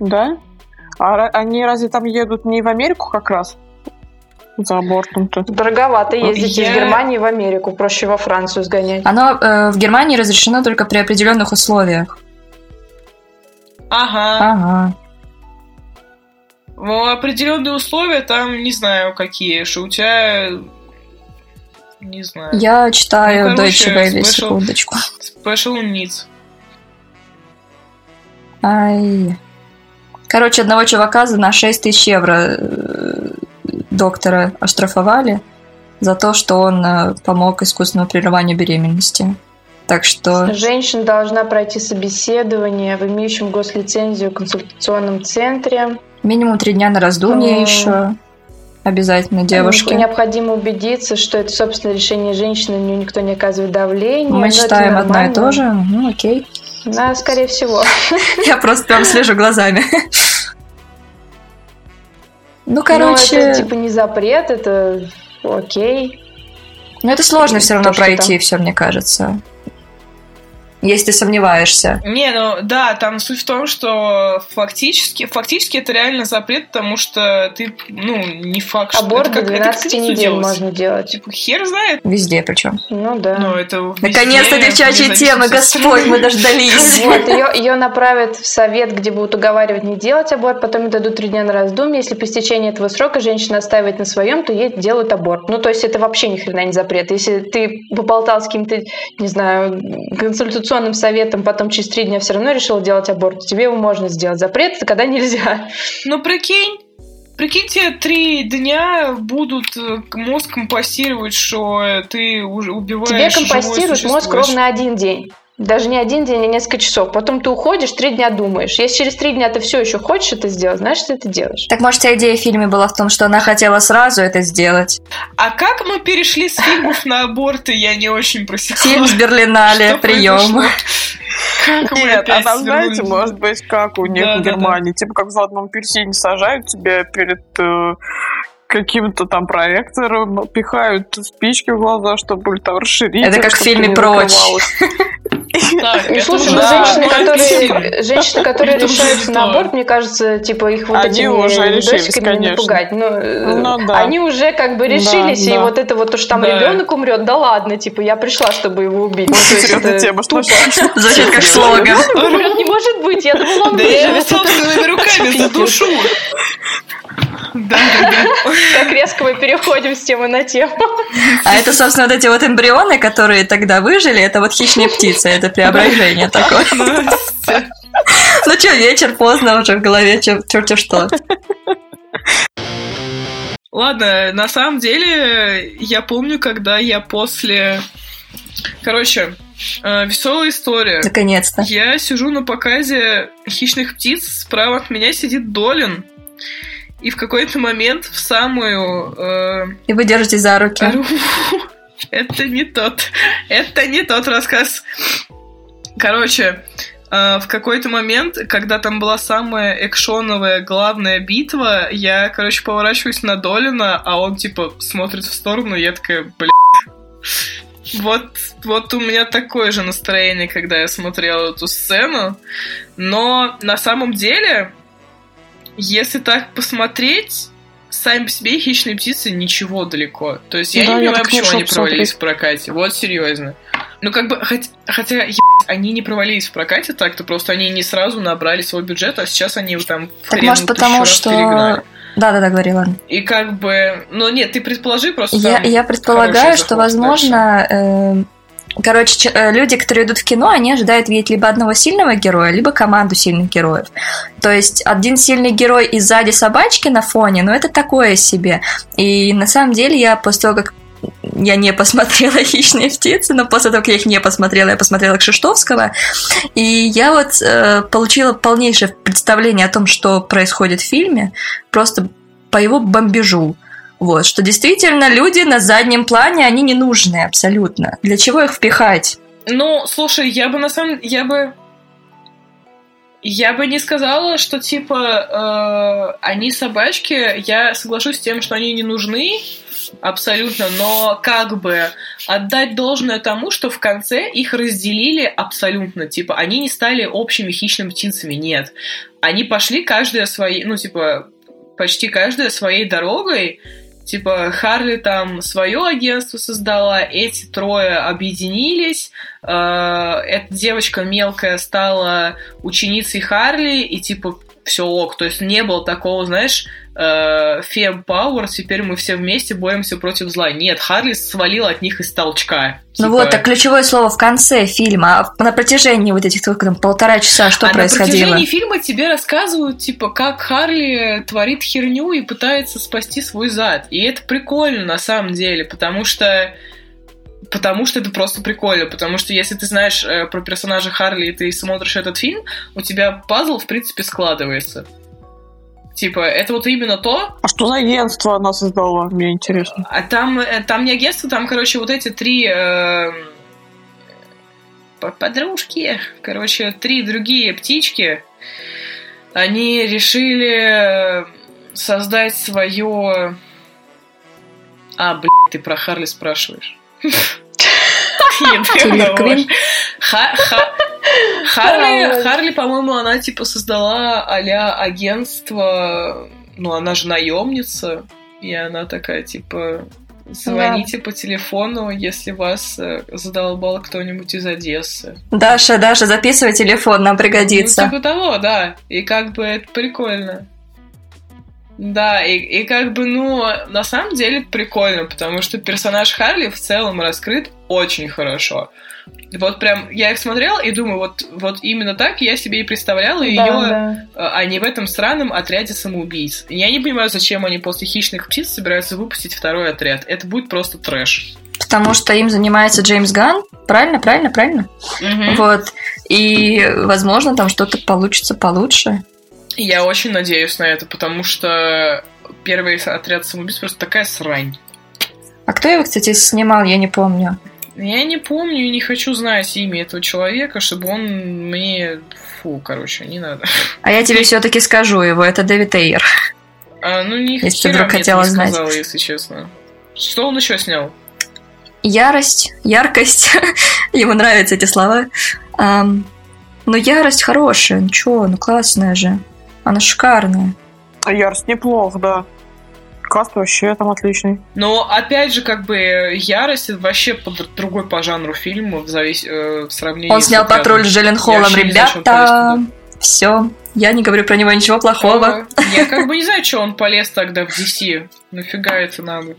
Да? А они разве там едут не в Америку как раз? За абортом-то. Дороговато ездить Я- из Германии в Америку, проще во Францию сгонять. Оно э, в Германии разрешено только при определенных условиях. Ага. Ага. Ну, определенные условия там, не знаю, какие, что у тебя... Не знаю. Я читаю Ну, короче, Deutsche Welle, секундочку. Special needs. Ай. Короче, одного чувака за на 6 тысяч евро э, доктора оштрафовали за то, что он э, помог искусственному прерыванию беременности. Так что Женщина должна пройти собеседование в имеющем гослицензию консультационном центре. минимум три дня на раздумье М. еще. Обязательно девушки. Необходимо убедиться, что это собственное решение женщины, на нее никто не оказывает давления. Мы читаем одно и то же. Ну, окей. Да, скорее всего. Я просто прям слежу глазами. Ну, Но короче, это типа не запрет, это окей. ну это сложно все равно То, пройти, все, мне кажется. Если сомневаешься. Не, ну да, там суть в том, что фактически, фактически это реально запрет, потому что ты, ну, не факт, что Аборт это до как, это 12 птицу недель делать. можно делать. Типа, хер знает. Везде причем. Ну да. Но это везде, Наконец-то зависимости от Господь, мы дождались. Вот, ее, ее направят в совет, где будут уговаривать не делать аборт, потом дадут три дня на раздумье. Если по истечении этого срока женщина оставит на своем, то ей делают аборт. Ну, то есть это вообще ни хрена не запрет. Если ты поболтал с каким-то, не знаю, консультационным советом, потом через три дня все равно решил делать аборт, тебе его можно сделать. Запрет когда нельзя. Ну, прикинь, прикиньте, три дня будут э, мозг компостировать, что э, ты убиваешь Тебе живое компостируют мозг ровно один день. Даже не один день, а несколько часов. Потом ты уходишь, три дня думаешь. Если через три дня ты все еще хочешь это сделать, значит, ты это делаешь. Так может, идея в фильме была в том, что она хотела сразу это сделать. А как мы перешли с фильмов на аборты, я не очень просекла. Фильм с Берлинале, прием. Как Нет, а там, знаете, может быть, как у них Да, в да, Германии. Типа как в «Золотом апельсине» сажают тебя перед э, каким-то там проектором, пихают спички в глаза, чтобы там расширить. Это как в фильме «Прочь». Так, Ну, слушай, ну, женщины, которые, женщины, которые решаются на аборт, мне кажется, типа их вот этими конечно. напугать. Ну, э, да. Они уже как бы решились, и вот это вот то, что там ребенок умрет, да ладно, типа я пришла, чтобы его убить. Серьезная это тема, что. Звучит как слоган. Умрет, не может быть, я думала, он Да я его собственными руками задушу. Да, да, да. Как резко мы переходим с темы на тему. А это, собственно, вот эти вот эмбрионы, которые тогда выжили, это вот хищные птицы, это преображение такое. Ну что, вечер, поздно уже в голове, черти что. Ладно, на самом деле, я помню, когда я после... Короче, веселая история. Наконец-то. Я сижу на показе хищных птиц, справа от меня сидит Долин. И в какой-то момент в самую... э, И вы держитесь за руки. Это не тот. Это не тот рассказ. Короче, э, в какой-то момент, когда там была самая экшоновая главная битва, я, короче, поворачиваюсь на Долина, а он, типа, смотрит в сторону, и я такая, блядь. Вот, вот у меня такое же настроение, когда я смотрела эту сцену. Но на самом деле, если так посмотреть, сами по себе хищные птицы ничего далеко. То есть я Да, не я понимаю, так почему они провалились в прокате. Вот серьезно. Ну, как бы, хоть- хотя, ебать, они не провалились в прокате так-то, просто они не сразу набрали свой бюджет, а сейчас они там в Так может потому, раз что... перегнали. Да-да-да, говори, ладно. И как бы... Ну, нет, ты предположи просто Я, я предполагаю, что, возможно, э, короче, э, люди, которые идут в кино, они ожидают видеть либо одного сильного героя, либо команду сильных героев. То есть один сильный герой и сзади собачки на фоне, ну это такое себе. И на самом деле я после того, как я не посмотрела «Хищные птицы», но после того, как я их не посмотрела, я посмотрела Кшиштовского, и я вот э, получила полнейшее представление о том, что происходит в фильме, просто по его бомбежу. Вот, что действительно люди на заднем плане, они не нужны абсолютно. Для чего их впихать? Ну, слушай, я бы на самом... Я бы... Я бы не сказала, что, типа, э, они собачки. Я соглашусь с тем, что они не нужны, абсолютно, но как бы отдать должное тому, что в конце их разделили абсолютно. Типа, они не стали общими хищными птицами, нет. Они пошли каждая своей, ну, типа, почти каждая своей дорогой, Типа, Харли там свое агентство создала, эти трое объединились, э, эта девочка мелкая стала ученицей Харли, и типа, все ок. То есть не было такого, знаешь, э, Fem Power, теперь мы все вместе боремся против зла. Нет, Харли свалила от них из толчка. Ну Типа, вот, так ключевое слово в конце фильма, а на протяжении вот этих сколько там, полтора часа что а на происходило? протяжении фильма тебе рассказывают, типа, как Харли творит херню и пытается спасти свой зад. И это прикольно на самом деле, потому что Потому что это просто прикольно, потому что если ты знаешь э, про персонажа Харли и ты смотришь этот фильм, у тебя пазл, в принципе, складывается. Типа, это вот именно то, А что за агентство она создала? Мне интересно. а там, э, там не агентство, там, короче, вот эти три э, по- подружки, короче, три другие птички, они решили э, создать свое... А, блядь, ты про Харли спрашиваешь. Харли, Харли, по-моему, она типа создала а-ля агентство, ну, она же наемница, и она такая, типа, звоните по телефону, если вас э, задолбал кто-нибудь из Одессы. Даша, Даша, записывай телефон, нам Ну, пригодится. типа того, да. И как бы это прикольно. Да, и, и как бы, ну, на самом деле прикольно, потому что персонаж Харли в целом раскрыт очень хорошо. Вот прям, я их смотрела и думаю, вот, вот именно так я себе и представляла ее, Да, да. а не в этом странном отряде самоубийц. Я не понимаю, зачем они после хищных птиц собираются выпустить второй отряд. Это будет просто трэш. Потому что им занимается Джеймс Ганн. Правильно, правильно, правильно? Вот. И, возможно, там что-то получится получше. Я очень надеюсь на это, потому что первый отряд самоубийц просто такая срань. А кто его, кстати, снимал, я не помню. Я не помню и не хочу знать имя этого человека, чтобы он мне... Фу, короче, не надо. А я тебе все-таки скажу его, это Дэвид Эйер. А, ну, ни Если ты вдруг хотела не знать. сказала, если честно. Что он еще снял? Ярость, яркость. Ему нравятся эти слова. Ам, ну, ярость хорошая, ну чё, ну классная же. Она шикарная. А Ярс неплох, да. Каст вообще там отличный. Но, опять же, как бы, Ярость это вообще по- другой по жанру фильма в, завис... э, в сравнении Он с снял патруль с он ребята. Все, я не говорю про него ничего плохого. Я как бы не знаю, что он полез тогда в DC. Нафига это надо?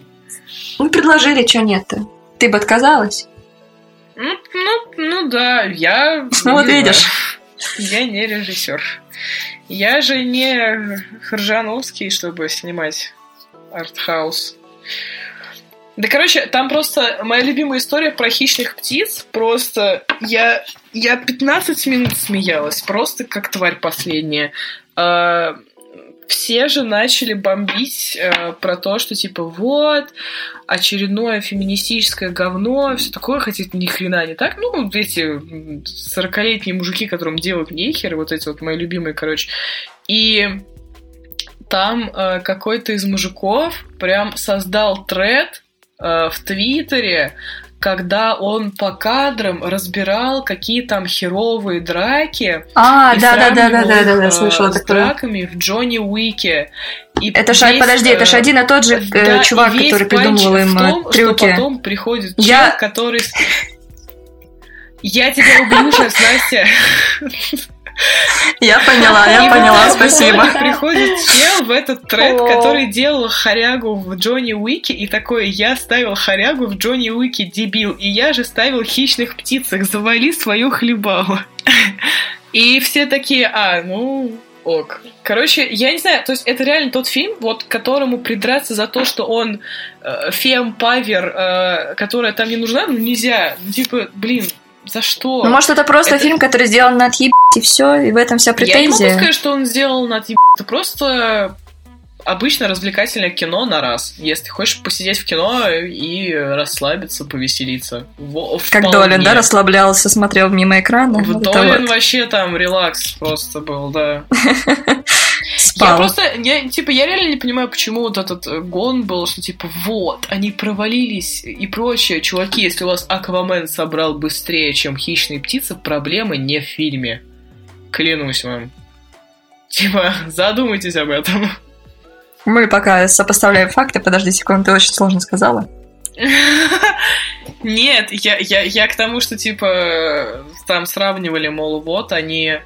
Ну, предложили, что нет-то. Ты бы отказалась? Ну, ну, ну да, я... Ну, вот видишь. Я не режиссер. Я же не Хржановский, чтобы снимать артхаус. Да, короче, там просто моя любимая история про хищных птиц. Просто я, я 15 минут смеялась, просто как тварь последняя. А, все же начали бомбить э, про то, что типа вот, очередное феминистическое говно, все такое, хотя это ни хрена не так. Ну, вот эти 40-летние мужики, которым делают нехер, вот эти вот мои любимые, короче. И там э, какой-то из мужиков прям создал тред э, в Твиттере, когда он по кадрам разбирал, какие там херовые драки. А, да, да, да, да, да, да, да, э, слышала с такое. драками в Джонни Уике. И Это ж, весь, подожди, это ж э, один и тот же э, да, чувак, который придумывал им в э, том, трюки. Что потом приходит чел, Я- который... с- Я тебя убью сейчас, Настя. Я поняла, я поняла, спасибо. Приходит чел в этот тред, который делал хорягу в Джонни Уике, и такой, я ставил хорягу в Джонни Уике, дебил, и я же ставил хищных птицах, завали свое хлебало. И все такие, а, ну, ок. Короче, я не знаю, то есть это реально тот фильм, вот которому придраться за то, что он э, фем-павер, э, которая там не нужна, ну нельзя. Ну, типа, блин, за что? Ну, может, это просто Это- фильм, который сделан на отъеб и все, и в этом вся Я не могу претензия. сказать, что он сделал на отъеб- Это просто обычно развлекательное кино на раз. Если хочешь посидеть в кино и расслабиться, повеселиться. Во- Как. Долин, да, расслаблялся, смотрел мимо экрана. В Вот Долин вот. вообще там релакс просто был, да. Я Спал. просто, я, типа, я реально не понимаю, почему вот этот э, гон был, что типа, вот, они провалились и прочее. Чуваки, если у вас Аквамен собрал быстрее, чем Хищные птицы, проблемы не в фильме. Клянусь вам. Типа, задумайтесь об этом. Мы пока сопоставляем факты. Подожди секунду, ты очень сложно сказала. Нет, я, я, я к тому, что, типа, там сравнивали, мол, вот, они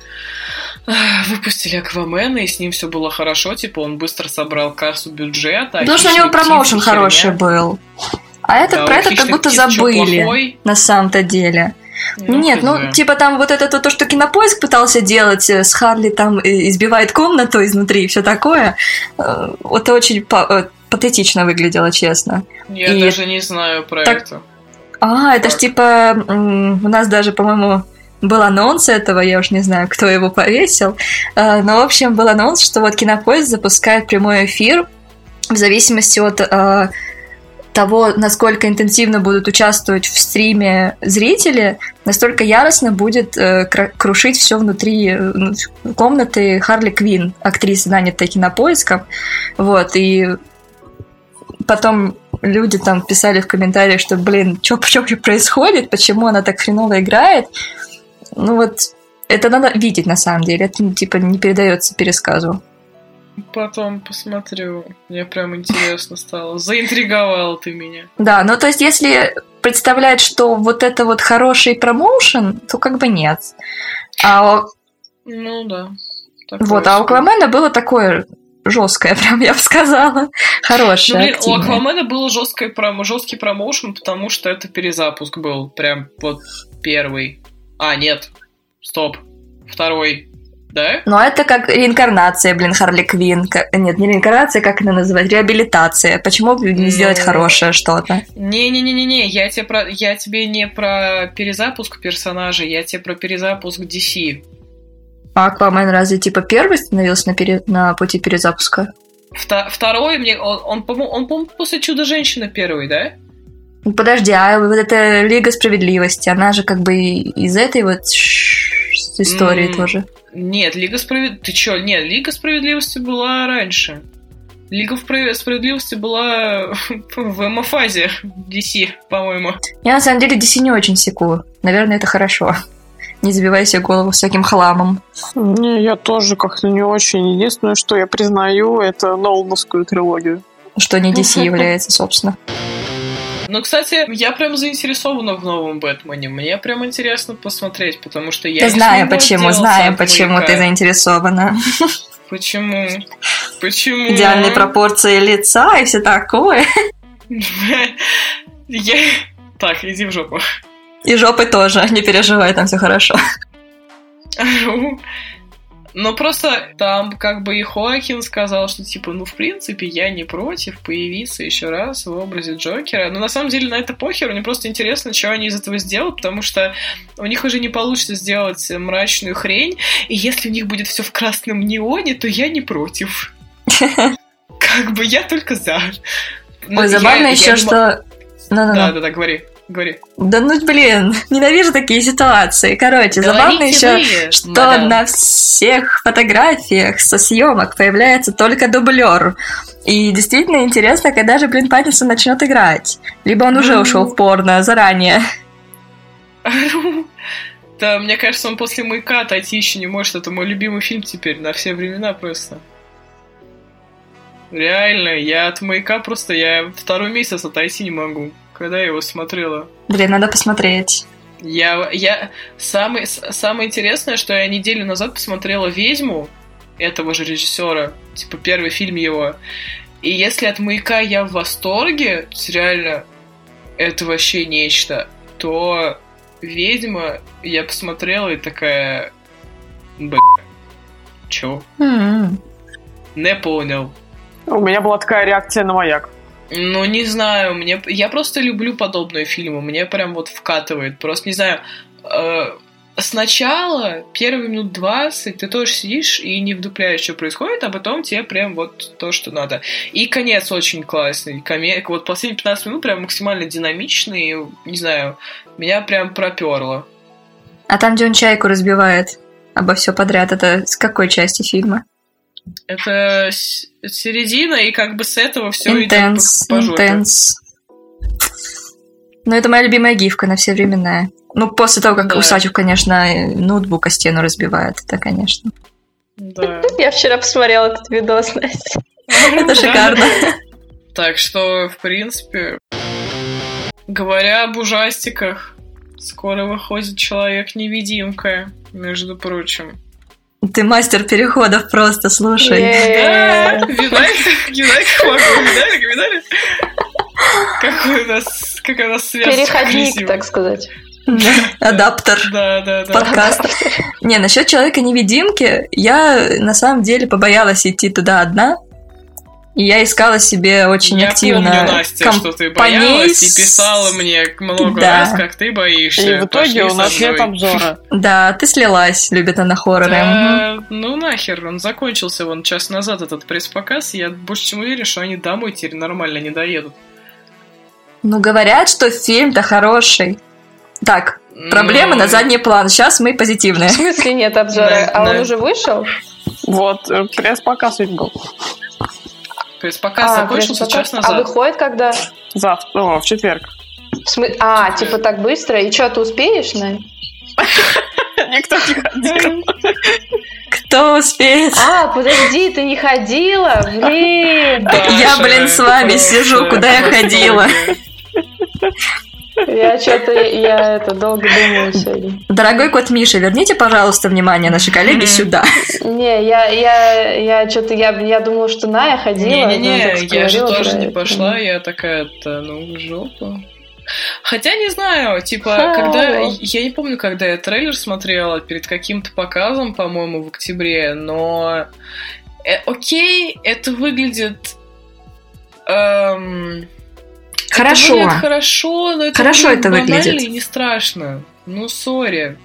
выпустили Аквамена, и с ним все было хорошо, типа, он быстро собрал кассу бюджета. Потому что у «Хищные него промоушен птицы» хороший был. А этот Да, про этот как «Хищных будто птиц» чё, забыли. На самом-то деле. Нет, ну, хз. типа там вот это то, то, что кинопоиск пытался делать, э, с Харли там э, избивает комнату изнутри и все такое. э, Это очень па- патетично выглядело, честно. Я и- даже не знаю про Так- это. А, это ж Так. типа м, у нас даже, по-моему, был анонс этого, я уж не знаю, кто его повесил. Э, Но, в общем, был анонс, что вот Кинопоиск запускает прямой эфир в зависимости от э, того, насколько интенсивно будут участвовать в стриме зрители, настолько яростно будет э, крушить все внутри э, ну, комнаты Харли Квин, актрисы, нанятой кинопоиском. Вот, и потом люди там писали в комментариях, что, блин, что происходит, почему она так хреново играет. Ну вот, это надо видеть на самом деле, это ну, типа не передается пересказу. Потом посмотрю. Мне прям интересно стало. Заинтриговал ты меня. Да, ну то есть если представлять, что вот это вот хороший промоушен, то как бы нет. А, Ну да. Вот, а у себе. Аквамена было такое жесткое, прям я бы сказала, Ну, хорошее, блин, у. Аквамена был жесткий, пром... жесткий промоушен, потому что это перезапуск был. Прям вот первый. А, нет. Стоп. Второй. Да? Но это как реинкарнация, блин, Харли Квин. Нет, не реинкарнация, как это называть? Реабилитация. Почему бы не Ну. сделать хорошее что-то? Не-не-не-не-не, я тебе, про... я тебе не про перезапуск персонажа, я тебе про перезапуск DC. А Аквамен разве типа первый становился на, пере- на пути перезапуска? Вта- Второй, мне, он, он, по-моему, он, по-моему, после Чудо-женщины первый, да? Ну, Подожди, а вот эта Лига Справедливости, она же как бы и из этой вот ш- истории М. тоже. Нет, Лига Справедливости... Ты чё? Нет, Лига Справедливости была раньше. Лига Справедливости была в эмофазе DC, по-моему. Я на самом деле DC не очень секу. Наверное, это хорошо. Не забивай себе голову всяким хламом. Не, я тоже как-то не очень. Единственное, что я признаю, это Нолановскую трилогию. Что не DC является, собственно. Ну, кстати, я прям заинтересована в новом Бэтмене. Мне прям интересно посмотреть, потому что я не знаю почему, знаю почему маяка. ты заинтересована. Почему? Почему? Идеальные пропорции лица и все такое. Я... Так, иди в жопу. И жопы тоже, не переживай, там все хорошо. Ну, просто там как бы и Хоакин сказал, что типа, ну, в принципе, я не против появиться еще раз в образе Джокера. Но на самом деле на это похер, мне просто интересно, что они из этого сделают, потому что у них уже не получится сделать мрачную хрень, и если у них будет все в красном неоне, то я не против. Как бы я только за. Ну, Ой, забавно еще, что... Ну-ну-ну. Да, да, да, говори. Говори. Да ну, блин, ненавижу такие ситуации. Короче, забавно еще, вы, что мадам. на всех фотографиях со съемок появляется только дублер. И действительно интересно, когда же, блин, Паттинсон начнет играть. Либо он уже Ну. ушел в порно заранее. Да, мне кажется, он после «Маяка» отойти еще не может. Это мой любимый фильм теперь на все времена просто. Реально, я от «Маяка» просто, я второй месяц отойти не могу, когда я его смотрела. Блин, надо посмотреть. Я, я... Самое, с- самое интересное, что я неделю назад посмотрела «Ведьму» этого же режиссера, типа первый фильм его. И если от «Маяка» я в восторге, реально, это вообще нечто, то «Ведьма» я посмотрела и такая... Б***, чё? М-м. Не понял. У меня была такая реакция на маяк. Ну, не знаю, мне... Я просто люблю подобные фильмы, мне прям вот вкатывает. Просто, не знаю, э, сначала, первые минут 20, ты тоже сидишь и не вдупляешь, что происходит, а потом тебе прям вот то, что надо. И конец очень классный. Коме... Вот последние 15 минут прям максимально динамичный, не знаю, меня прям проперло. А там, где он чайку разбивает обо все подряд, это с какой части фильма? Это середина, и как бы с этого все идет Интенс, по, интенс. Ну, это моя любимая гифка на все времена. Ну, после того, как Да. Усачев, конечно, ноутбук о стену разбивает, это, конечно. Да. Я вчера посмотрела этот видос, Настя. Это Да. шикарно. Так что, в принципе, говоря об ужастиках, скоро выходит Человек-невидимка, между прочим. Ты мастер переходов просто, слушай. Видали, видали? Какой у нас, какая у нас связь Переходник, так сказать. Адаптер. Да, да, да. Подкаст. Не, насчет человека-невидимки, я на самом деле побоялась идти туда одна. И я искала себе очень Я активно помню, Настя, что ты боялась и писала мне много Да. раз, как ты боишься. И в итоге у нас нет обзора. Да, ты слилась, любит она хорроры. Да, ну нахер, он закончился вон час назад, этот пресс-показ. Я больше чем уверен, что они домой теперь нормально не доедут. Ну, говорят, что фильм-то хороший. Так, проблемы Ну, на задний план. Сейчас мы позитивные. В смысле нет обзора? Да, А он уже вышел? Вот, э, пресс-показ ведь был. Пресс-показ А, закончился час назад. А выходит когда? Завтра, о, в четверг. В смы- А, типа так быстро? И что, ты успеешь, Най? Никто не ходил. Кто успеет? А, подожди, ты не ходила? Блин! Я, блин, с вами сижу, куда я в ходила. Я что-то, я это, долго думаю сегодня. Дорогой кот Миша, верните, пожалуйста, внимание нашей коллеги сюда. Не, я, я, я что-то, я, я думала, что Ная ходила. Не-не-не, я же тоже не пошла, я такая-то, ну, в жопу. Хотя не знаю, типа, Ха. когда... Я не помню, когда я трейлер смотрела, перед каким-то показом, по-моему, в октябре, но... э, окей, это выглядит... эм, Хорошо. выглядит хорошо, но это Хорошо это выглядит. и не страшно. Ну, сори.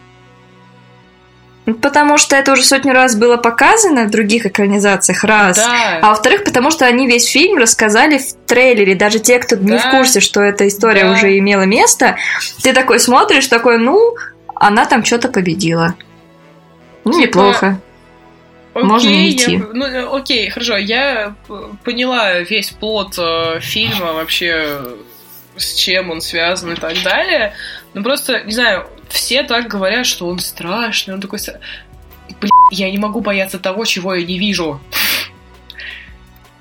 Потому что это уже сотню раз было показано в других экранизациях, раз. Да. А во-вторых, потому что они весь фильм рассказали в трейлере. Даже те, кто не в Да. курсе, что эта история Да. уже имела место, ты такой смотришь, такой, ну, она там что-то победила. Ну, Типа, неплохо. Можно не я- идти. ну, окей, хорошо. Я поняла весь плод э, фильма вообще, с чем он связан и так далее. Но просто, не знаю, все так говорят, что он страшный. Он такой... Блин, я не могу бояться того, чего я не вижу.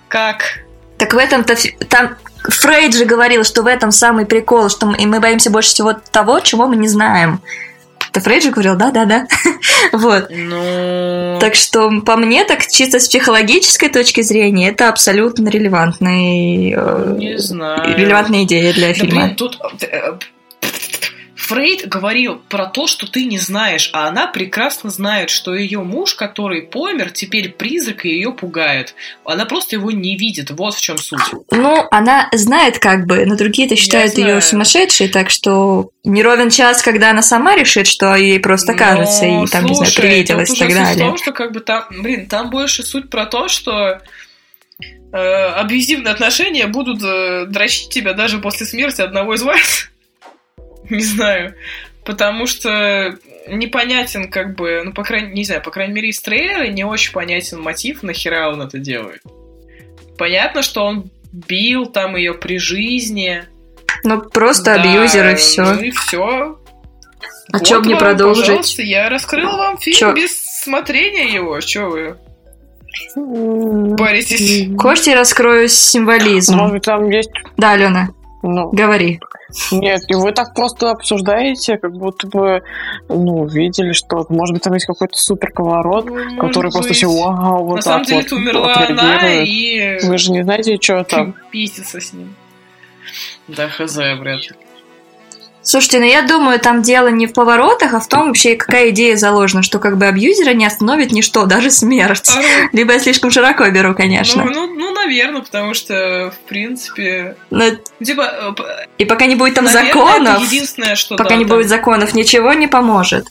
Как? Так в этом-то... Там Фрейд же говорил, что в этом самый прикол, что мы боимся больше всего того, чего мы не знаем. Это Фрейд же говорил, да-да-да. Вот. Ну... Так что, по мне, так чисто с психологической точки зрения, это абсолютно релевантный, э, Не знаю. релевантная идея для Да фильма. блин, тут э, Фрейд говорил про то, что ты не знаешь, а она прекрасно знает, что ее муж, который помер, теперь призрак и ее пугает. Она просто его не видит. Вот в чем суть. Ну, она знает как бы, но другие-то считают ее сумасшедшей, так что не ровен час, когда она сама решит, что ей просто кажется, Но, и там, не знаю, слушай, привиделось и так суть в далее. том, что как бы там, блин, там больше суть про то, что э, абьюзивные отношения будут э, дрочить тебя даже после смерти одного из вас. Не знаю. Потому что непонятен, как бы, ну, по крайней не знаю, по крайней мере, из трейлера не очень понятен мотив, нахера он это делает. Понятно, что он бил там ее при жизни. Ну, просто да, абьюзер и все. Ну и все. А вот что мне продолжить? Пожалуйста, я раскрыла вам фильм чё? без смотрения его. Что вы? Боритесь. Я раскрою символизм? Может, там есть... Да, Алена, ну, говори. Нет, и вы так просто обсуждаете, как будто бы, ну, видели, что, может быть, там есть какой-то супер поворот, ну, который просто все, вау, вот На так самом деле, вот умерла она, и... Вы же не знаете, что там. Пиздится с ним. Да, хз, вряд ли. Слушайте, ну я думаю, там дело не в поворотах, а в том вообще, какая идея заложена, что как бы абьюзера не остановит ничто, даже смерть. А, Либо я слишком широко беру, конечно. Ну, ну, ну наверное, потому что, в принципе... Но... Ну, типа... Э, И пока не будет там наверное, законов... единственное, что... Пока да, не там... будет законов, ничего не поможет.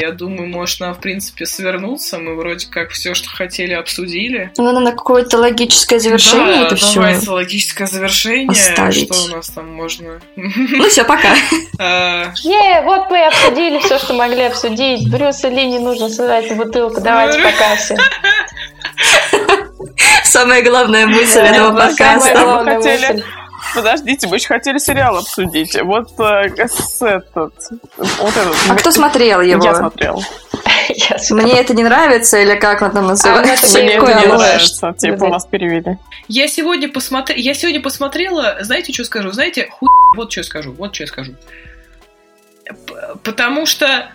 Я думаю, можно, в принципе, свернуться. Мы вроде как все, что хотели, обсудили. Ну, на какое-то логическое завершение да, это все. Давайте логическое завершение. Оставить. Что у нас там можно? Ну все, пока. А. Е, вот мы обсудили все, что могли обсудить. Брюса Ли не нужно сливать бутылку. Давайте по кассе. Самая главная мысль этого подкаста. Мы хотели Подождите, мы еще хотели сериал обсудить. Вот э, этот, вот этот. А кто смотрел его? Я смотрел. Мне это не нравится, или как он там называется? А, Мне это не нравится, типа вас перевели. Я сегодня, посмотр... я сегодня посмотрела, знаете, что скажу? Знаете, хуй... Вот что скажу, вот что я скажу. Потому что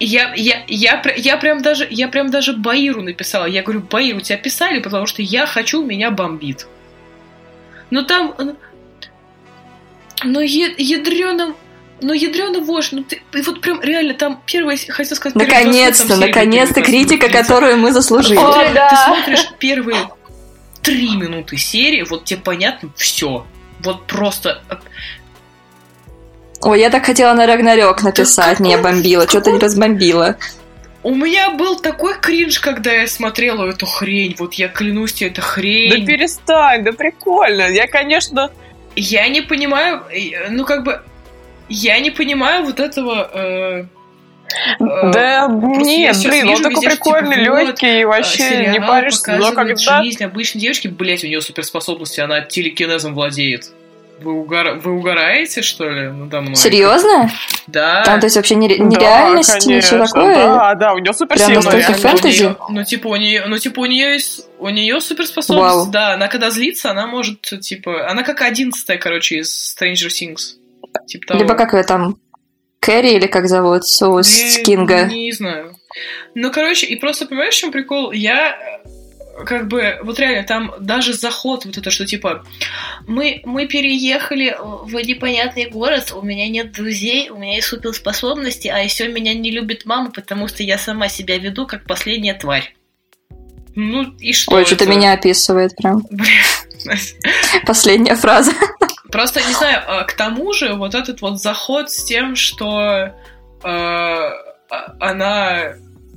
я, я, я, я, прям даже, я прям даже Баиру написала. Я говорю, Баир, у тебя писали, потому что я хочу, меня бомбит. Но там... Но ядреным ну, ядрёный вож, ну ты, вот прям реально там первое, хотел сказать... Наконец-то, наконец-то критика, которую мы заслужили. О, да. Ты смотришь первые три минуты серии, вот тебе понятно все. Вот просто... Ой, я так хотела на Рагнарёк написать, меня бомбило, что-то не разбомбило. У меня был такой кринж, когда я смотрела эту хрень. Вот я клянусь тебе, это хрень. Да перестань, да прикольно. Я, конечно... Я не понимаю, э, ну как бы... Я не понимаю вот этого... Э, э да нет, блин, он такой прикольный, типа, легкий, вот, вообще не паришься, но когда... жизнь обычной девочки, блять, у нее суперспособности, она телекинезом владеет. Вы, угор... Вы угораете, что ли, надо мной? Серьезно? Да. Там, то есть, вообще нереальность, да, конечно, такое? Да, да, у нее суперсила. Прям настолько фэнтези? ну, типа, у нее, ну, типа, у нее есть... У нее суперспособность, Вау. да. Она когда злится, она может, типа... Она как одиннадцатая, короче, из Stranger Things. Типа того. Либо как ее там... Кэрри или как зовут? Соус Кинга? Не знаю. Ну, короче, и просто понимаешь, в чем прикол? Я как бы, вот реально, там даже заход, вот это, что типа, мы, мы переехали в непонятный город, у меня нет друзей, у меня есть суперспособности, а еще меня не любит мама, потому что я сама себя веду как последняя тварь. Ну и что? Ой, что-то меня описывает прям. Последняя фраза. Просто, не знаю, а, к тому же вот этот вот заход с тем, что э, она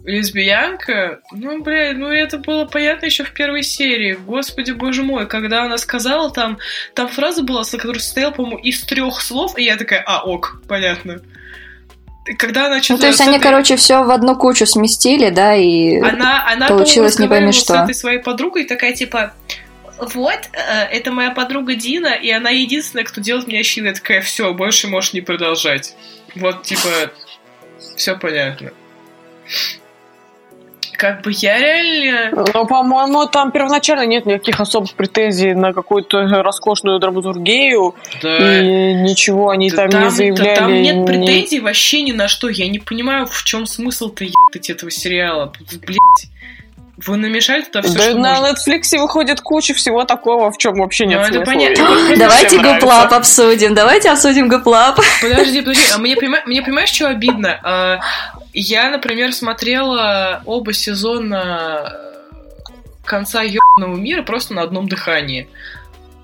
лесбиянка, ну, бля, ну это было понятно еще в первой серии. Господи, боже мой, когда она сказала там, там фраза была, которая состояла, по-моему, из трех слов, и я такая, а, ок, понятно. Когда она ну, то есть они, этой... короче, все в одну кучу сместили, да, и она, она, получилось не пойми что. с этой своей подругой такая, типа, вот, э, это моя подруга Дина, и она единственная, кто делает мне щит. Я такая, все, больше можешь не продолжать. Вот, типа, все понятно как бы я реально... Ну, по-моему, там первоначально нет никаких особых претензий на какую-то роскошную драматургию. Да. И ничего они да, там, там не заявляли. Да, там нет претензий вообще ни на что. Я не понимаю, в чем смысл-то ебать этого сериала. Блять. Вы намешали туда все, да что на можно. Netflix выходит куча всего такого, в чем вообще нет ну, это понятно. Давайте Гуплап обсудим. Давайте обсудим Гуплап. Подожди, подожди. А мне, мне понимаешь, что обидно? А, я, например, смотрела оба сезона конца ебаного мира просто на одном дыхании.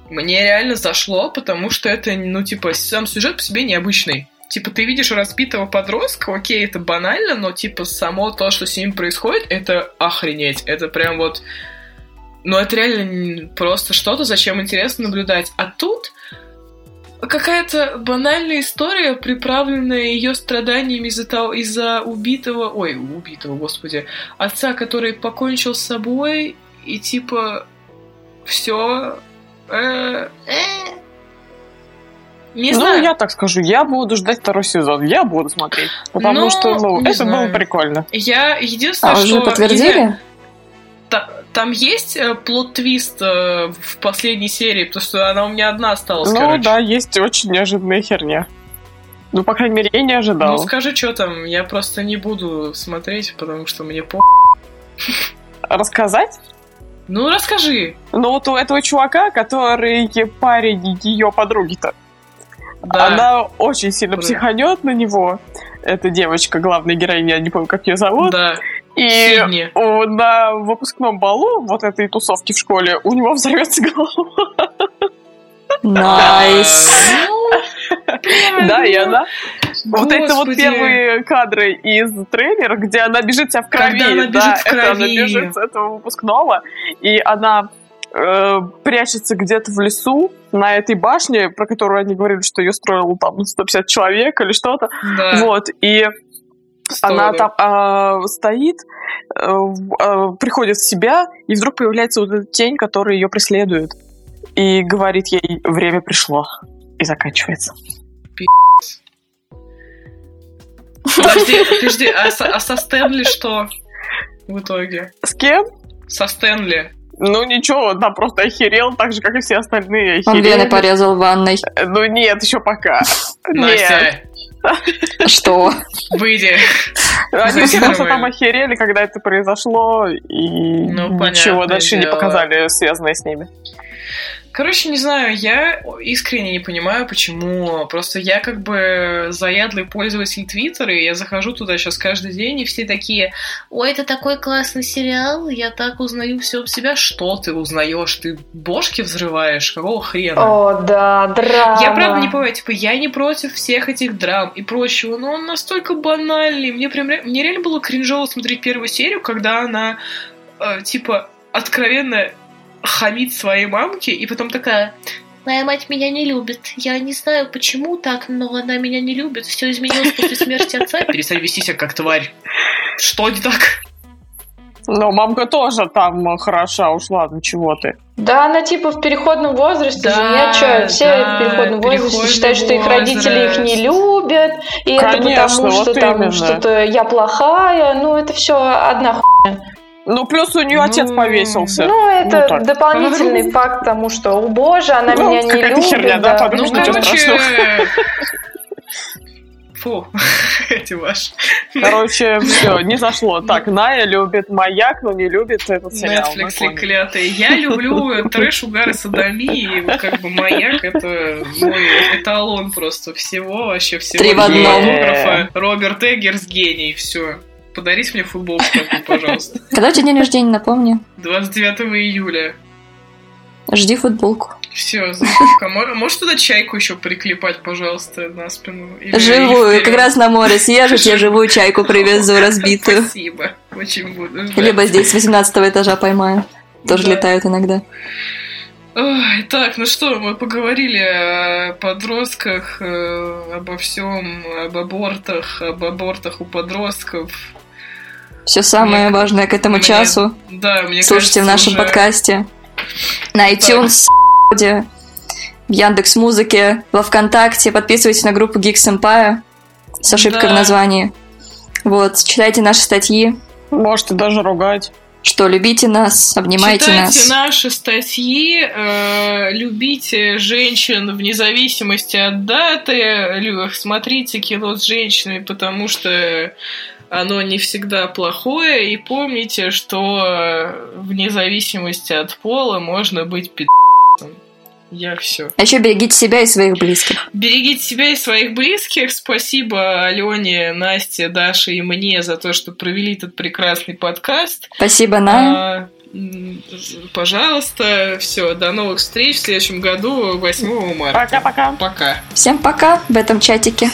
Мне реально зашло, потому что это, ну, типа, сам сюжет по себе необычный. Типа, ты видишь распитого подростка, окей, это банально, но, типа, само то, что с ним происходит, это охренеть. Это прям вот... Ну, это реально просто что-то, зачем интересно наблюдать. А тут какая-то банальная история, приправленная ее страданиями из-за того, из-за убитого, ой, убитого, господи, отца, который покончил с собой, и типа все. Э, э. Не ну, знаю. я так скажу, я буду ждать второй сезон. Я буду смотреть. Потому Ну, что, ну, это знаю. было прикольно. Я единственное, А что... уже подтвердили? я- та- там есть э, плот-твист э, в последней серии, потому что она у меня одна осталась, Ну короче. да, есть очень неожиданная херня. Ну, по крайней мере, я не ожидал. Ну скажи, что там, я просто не буду смотреть, потому что мне по... Рассказать? Ну расскажи. Ну, вот у этого чувака, который парень ее подруги-то, Да. она очень сильно Да. психанет на него. Эта девочка, главная героиня, я не помню, как ее зовут. Да. И Сидни. на выпускном балу вот этой тусовки в школе у него взорвется голова. Nice. А, ну, Да, и она... Вот это вот первые кадры из трейлера, где она бежит вся в крови. Когда она да, бежит в это она крови. бежит с этого выпускного, и она э, прячется где-то в лесу на этой башне, про которую они говорили, что ее строил там 150 человек или что-то. Да. Вот, и она Стоry. там а, стоит, э, а, приходит в себя, и вдруг появляется вот эта тень, которая ее преследует. И говорит ей, время пришло. И заканчивается. Подожди, подожди, а со, а со Стэнли что в итоге? С кем? Со Стэнли. Ну ничего, он там просто охерел, так же, как и все остальные Он охерели. вены порезал в ванной. Ну нет, еще пока. Настя, Что? выйди. Они все просто там охерели, когда это произошло, и Ну, ничего дальше не показали, связанное с ними. Короче, не знаю, я искренне не понимаю, почему. Просто я как бы заядлый пользователь Твиттера, и я захожу туда сейчас каждый день, и все такие, ой, это такой классный сериал, я так узнаю все об себя. Что ты узнаешь? Ты бошки взрываешь? Какого хрена? О, да, драма. Я правда не понимаю, типа, я не против всех этих драм и прочего, но он настолько банальный. Мне прям мне реально было кринжово смотреть первую серию, когда она, э, типа, откровенно хамит своей мамке, и потом такая... Моя мать меня не любит. Я не знаю, почему так, но она меня не любит. Все изменилось после смерти отца. Перестань вести себя как тварь. Что не так? Но мамка тоже там хороша, уж ладно, чего ты. Да, она типа в переходном возрасте Да, же, нет, что, все да, в переходном возрасте переходный считают, что их родители их не возраст. любят, и это Конечно, потому, что вот там именно. что-то я плохая, ну это все одна хуйня. Ну, плюс у нее Ну, отец повесился. Ну, это Ну, дополнительный факт тому, что, о боже, она Ну, меня не любит. херня, да, да. подумай, Ну, что короче... Фу, эти ваши. Короче, все, не зашло. Так, Ная любит маяк, но не любит этот сериал. Netflix клятый. Я люблю трэш, угар и садомии. и вот Как бы маяк — это мой эталон просто всего, вообще всего. Три в одном. Роберт Эггерс гений, все. Подарите мне футболку такую, пожалуйста. Когда у тебя день рождения, напомни. 29 июля. Жди футболку. Все. Мо- Можешь туда чайку еще приклепать, пожалуйста, на спину? Или Живую, как раз на море съезжу, тебе живую чайку привезу разбитую. Спасибо. Очень буду ждать. Либо здесь с 18 этажа поймаю. Тоже Да. летают иногда. Ой, так, ну что, мы поговорили о подростках, э, обо всем, об абортах, об абортах у подростков. Все самое Мне- важное к этому мне часу Да, мне слушайте в кажется, нашем уже- подкасте. На iTunes, в Яндекс Музыке, во Вконтакте. Подписывайтесь на группу Geeks Empire с ошибкой Да. в названии. Вот, читайте наши статьи, Можете даже ругать. что любите нас, обнимайте Читайте нас. наши статьи, э, любите женщин вне зависимости от даты, смотрите кино с женщинами, потому что оно не всегда плохое, и помните, что э, вне зависимости от пола можно быть пи***цем. Я все. А еще берегите себя и своих близких. Берегите себя и своих близких. Спасибо Алене, Насте, Даше и мне за то, что провели этот прекрасный подкаст. Спасибо нам. А, пожалуйста, все, до новых встреч в следующем году, 8 марта. Пока-пока. Пока. Всем пока в этом чатике.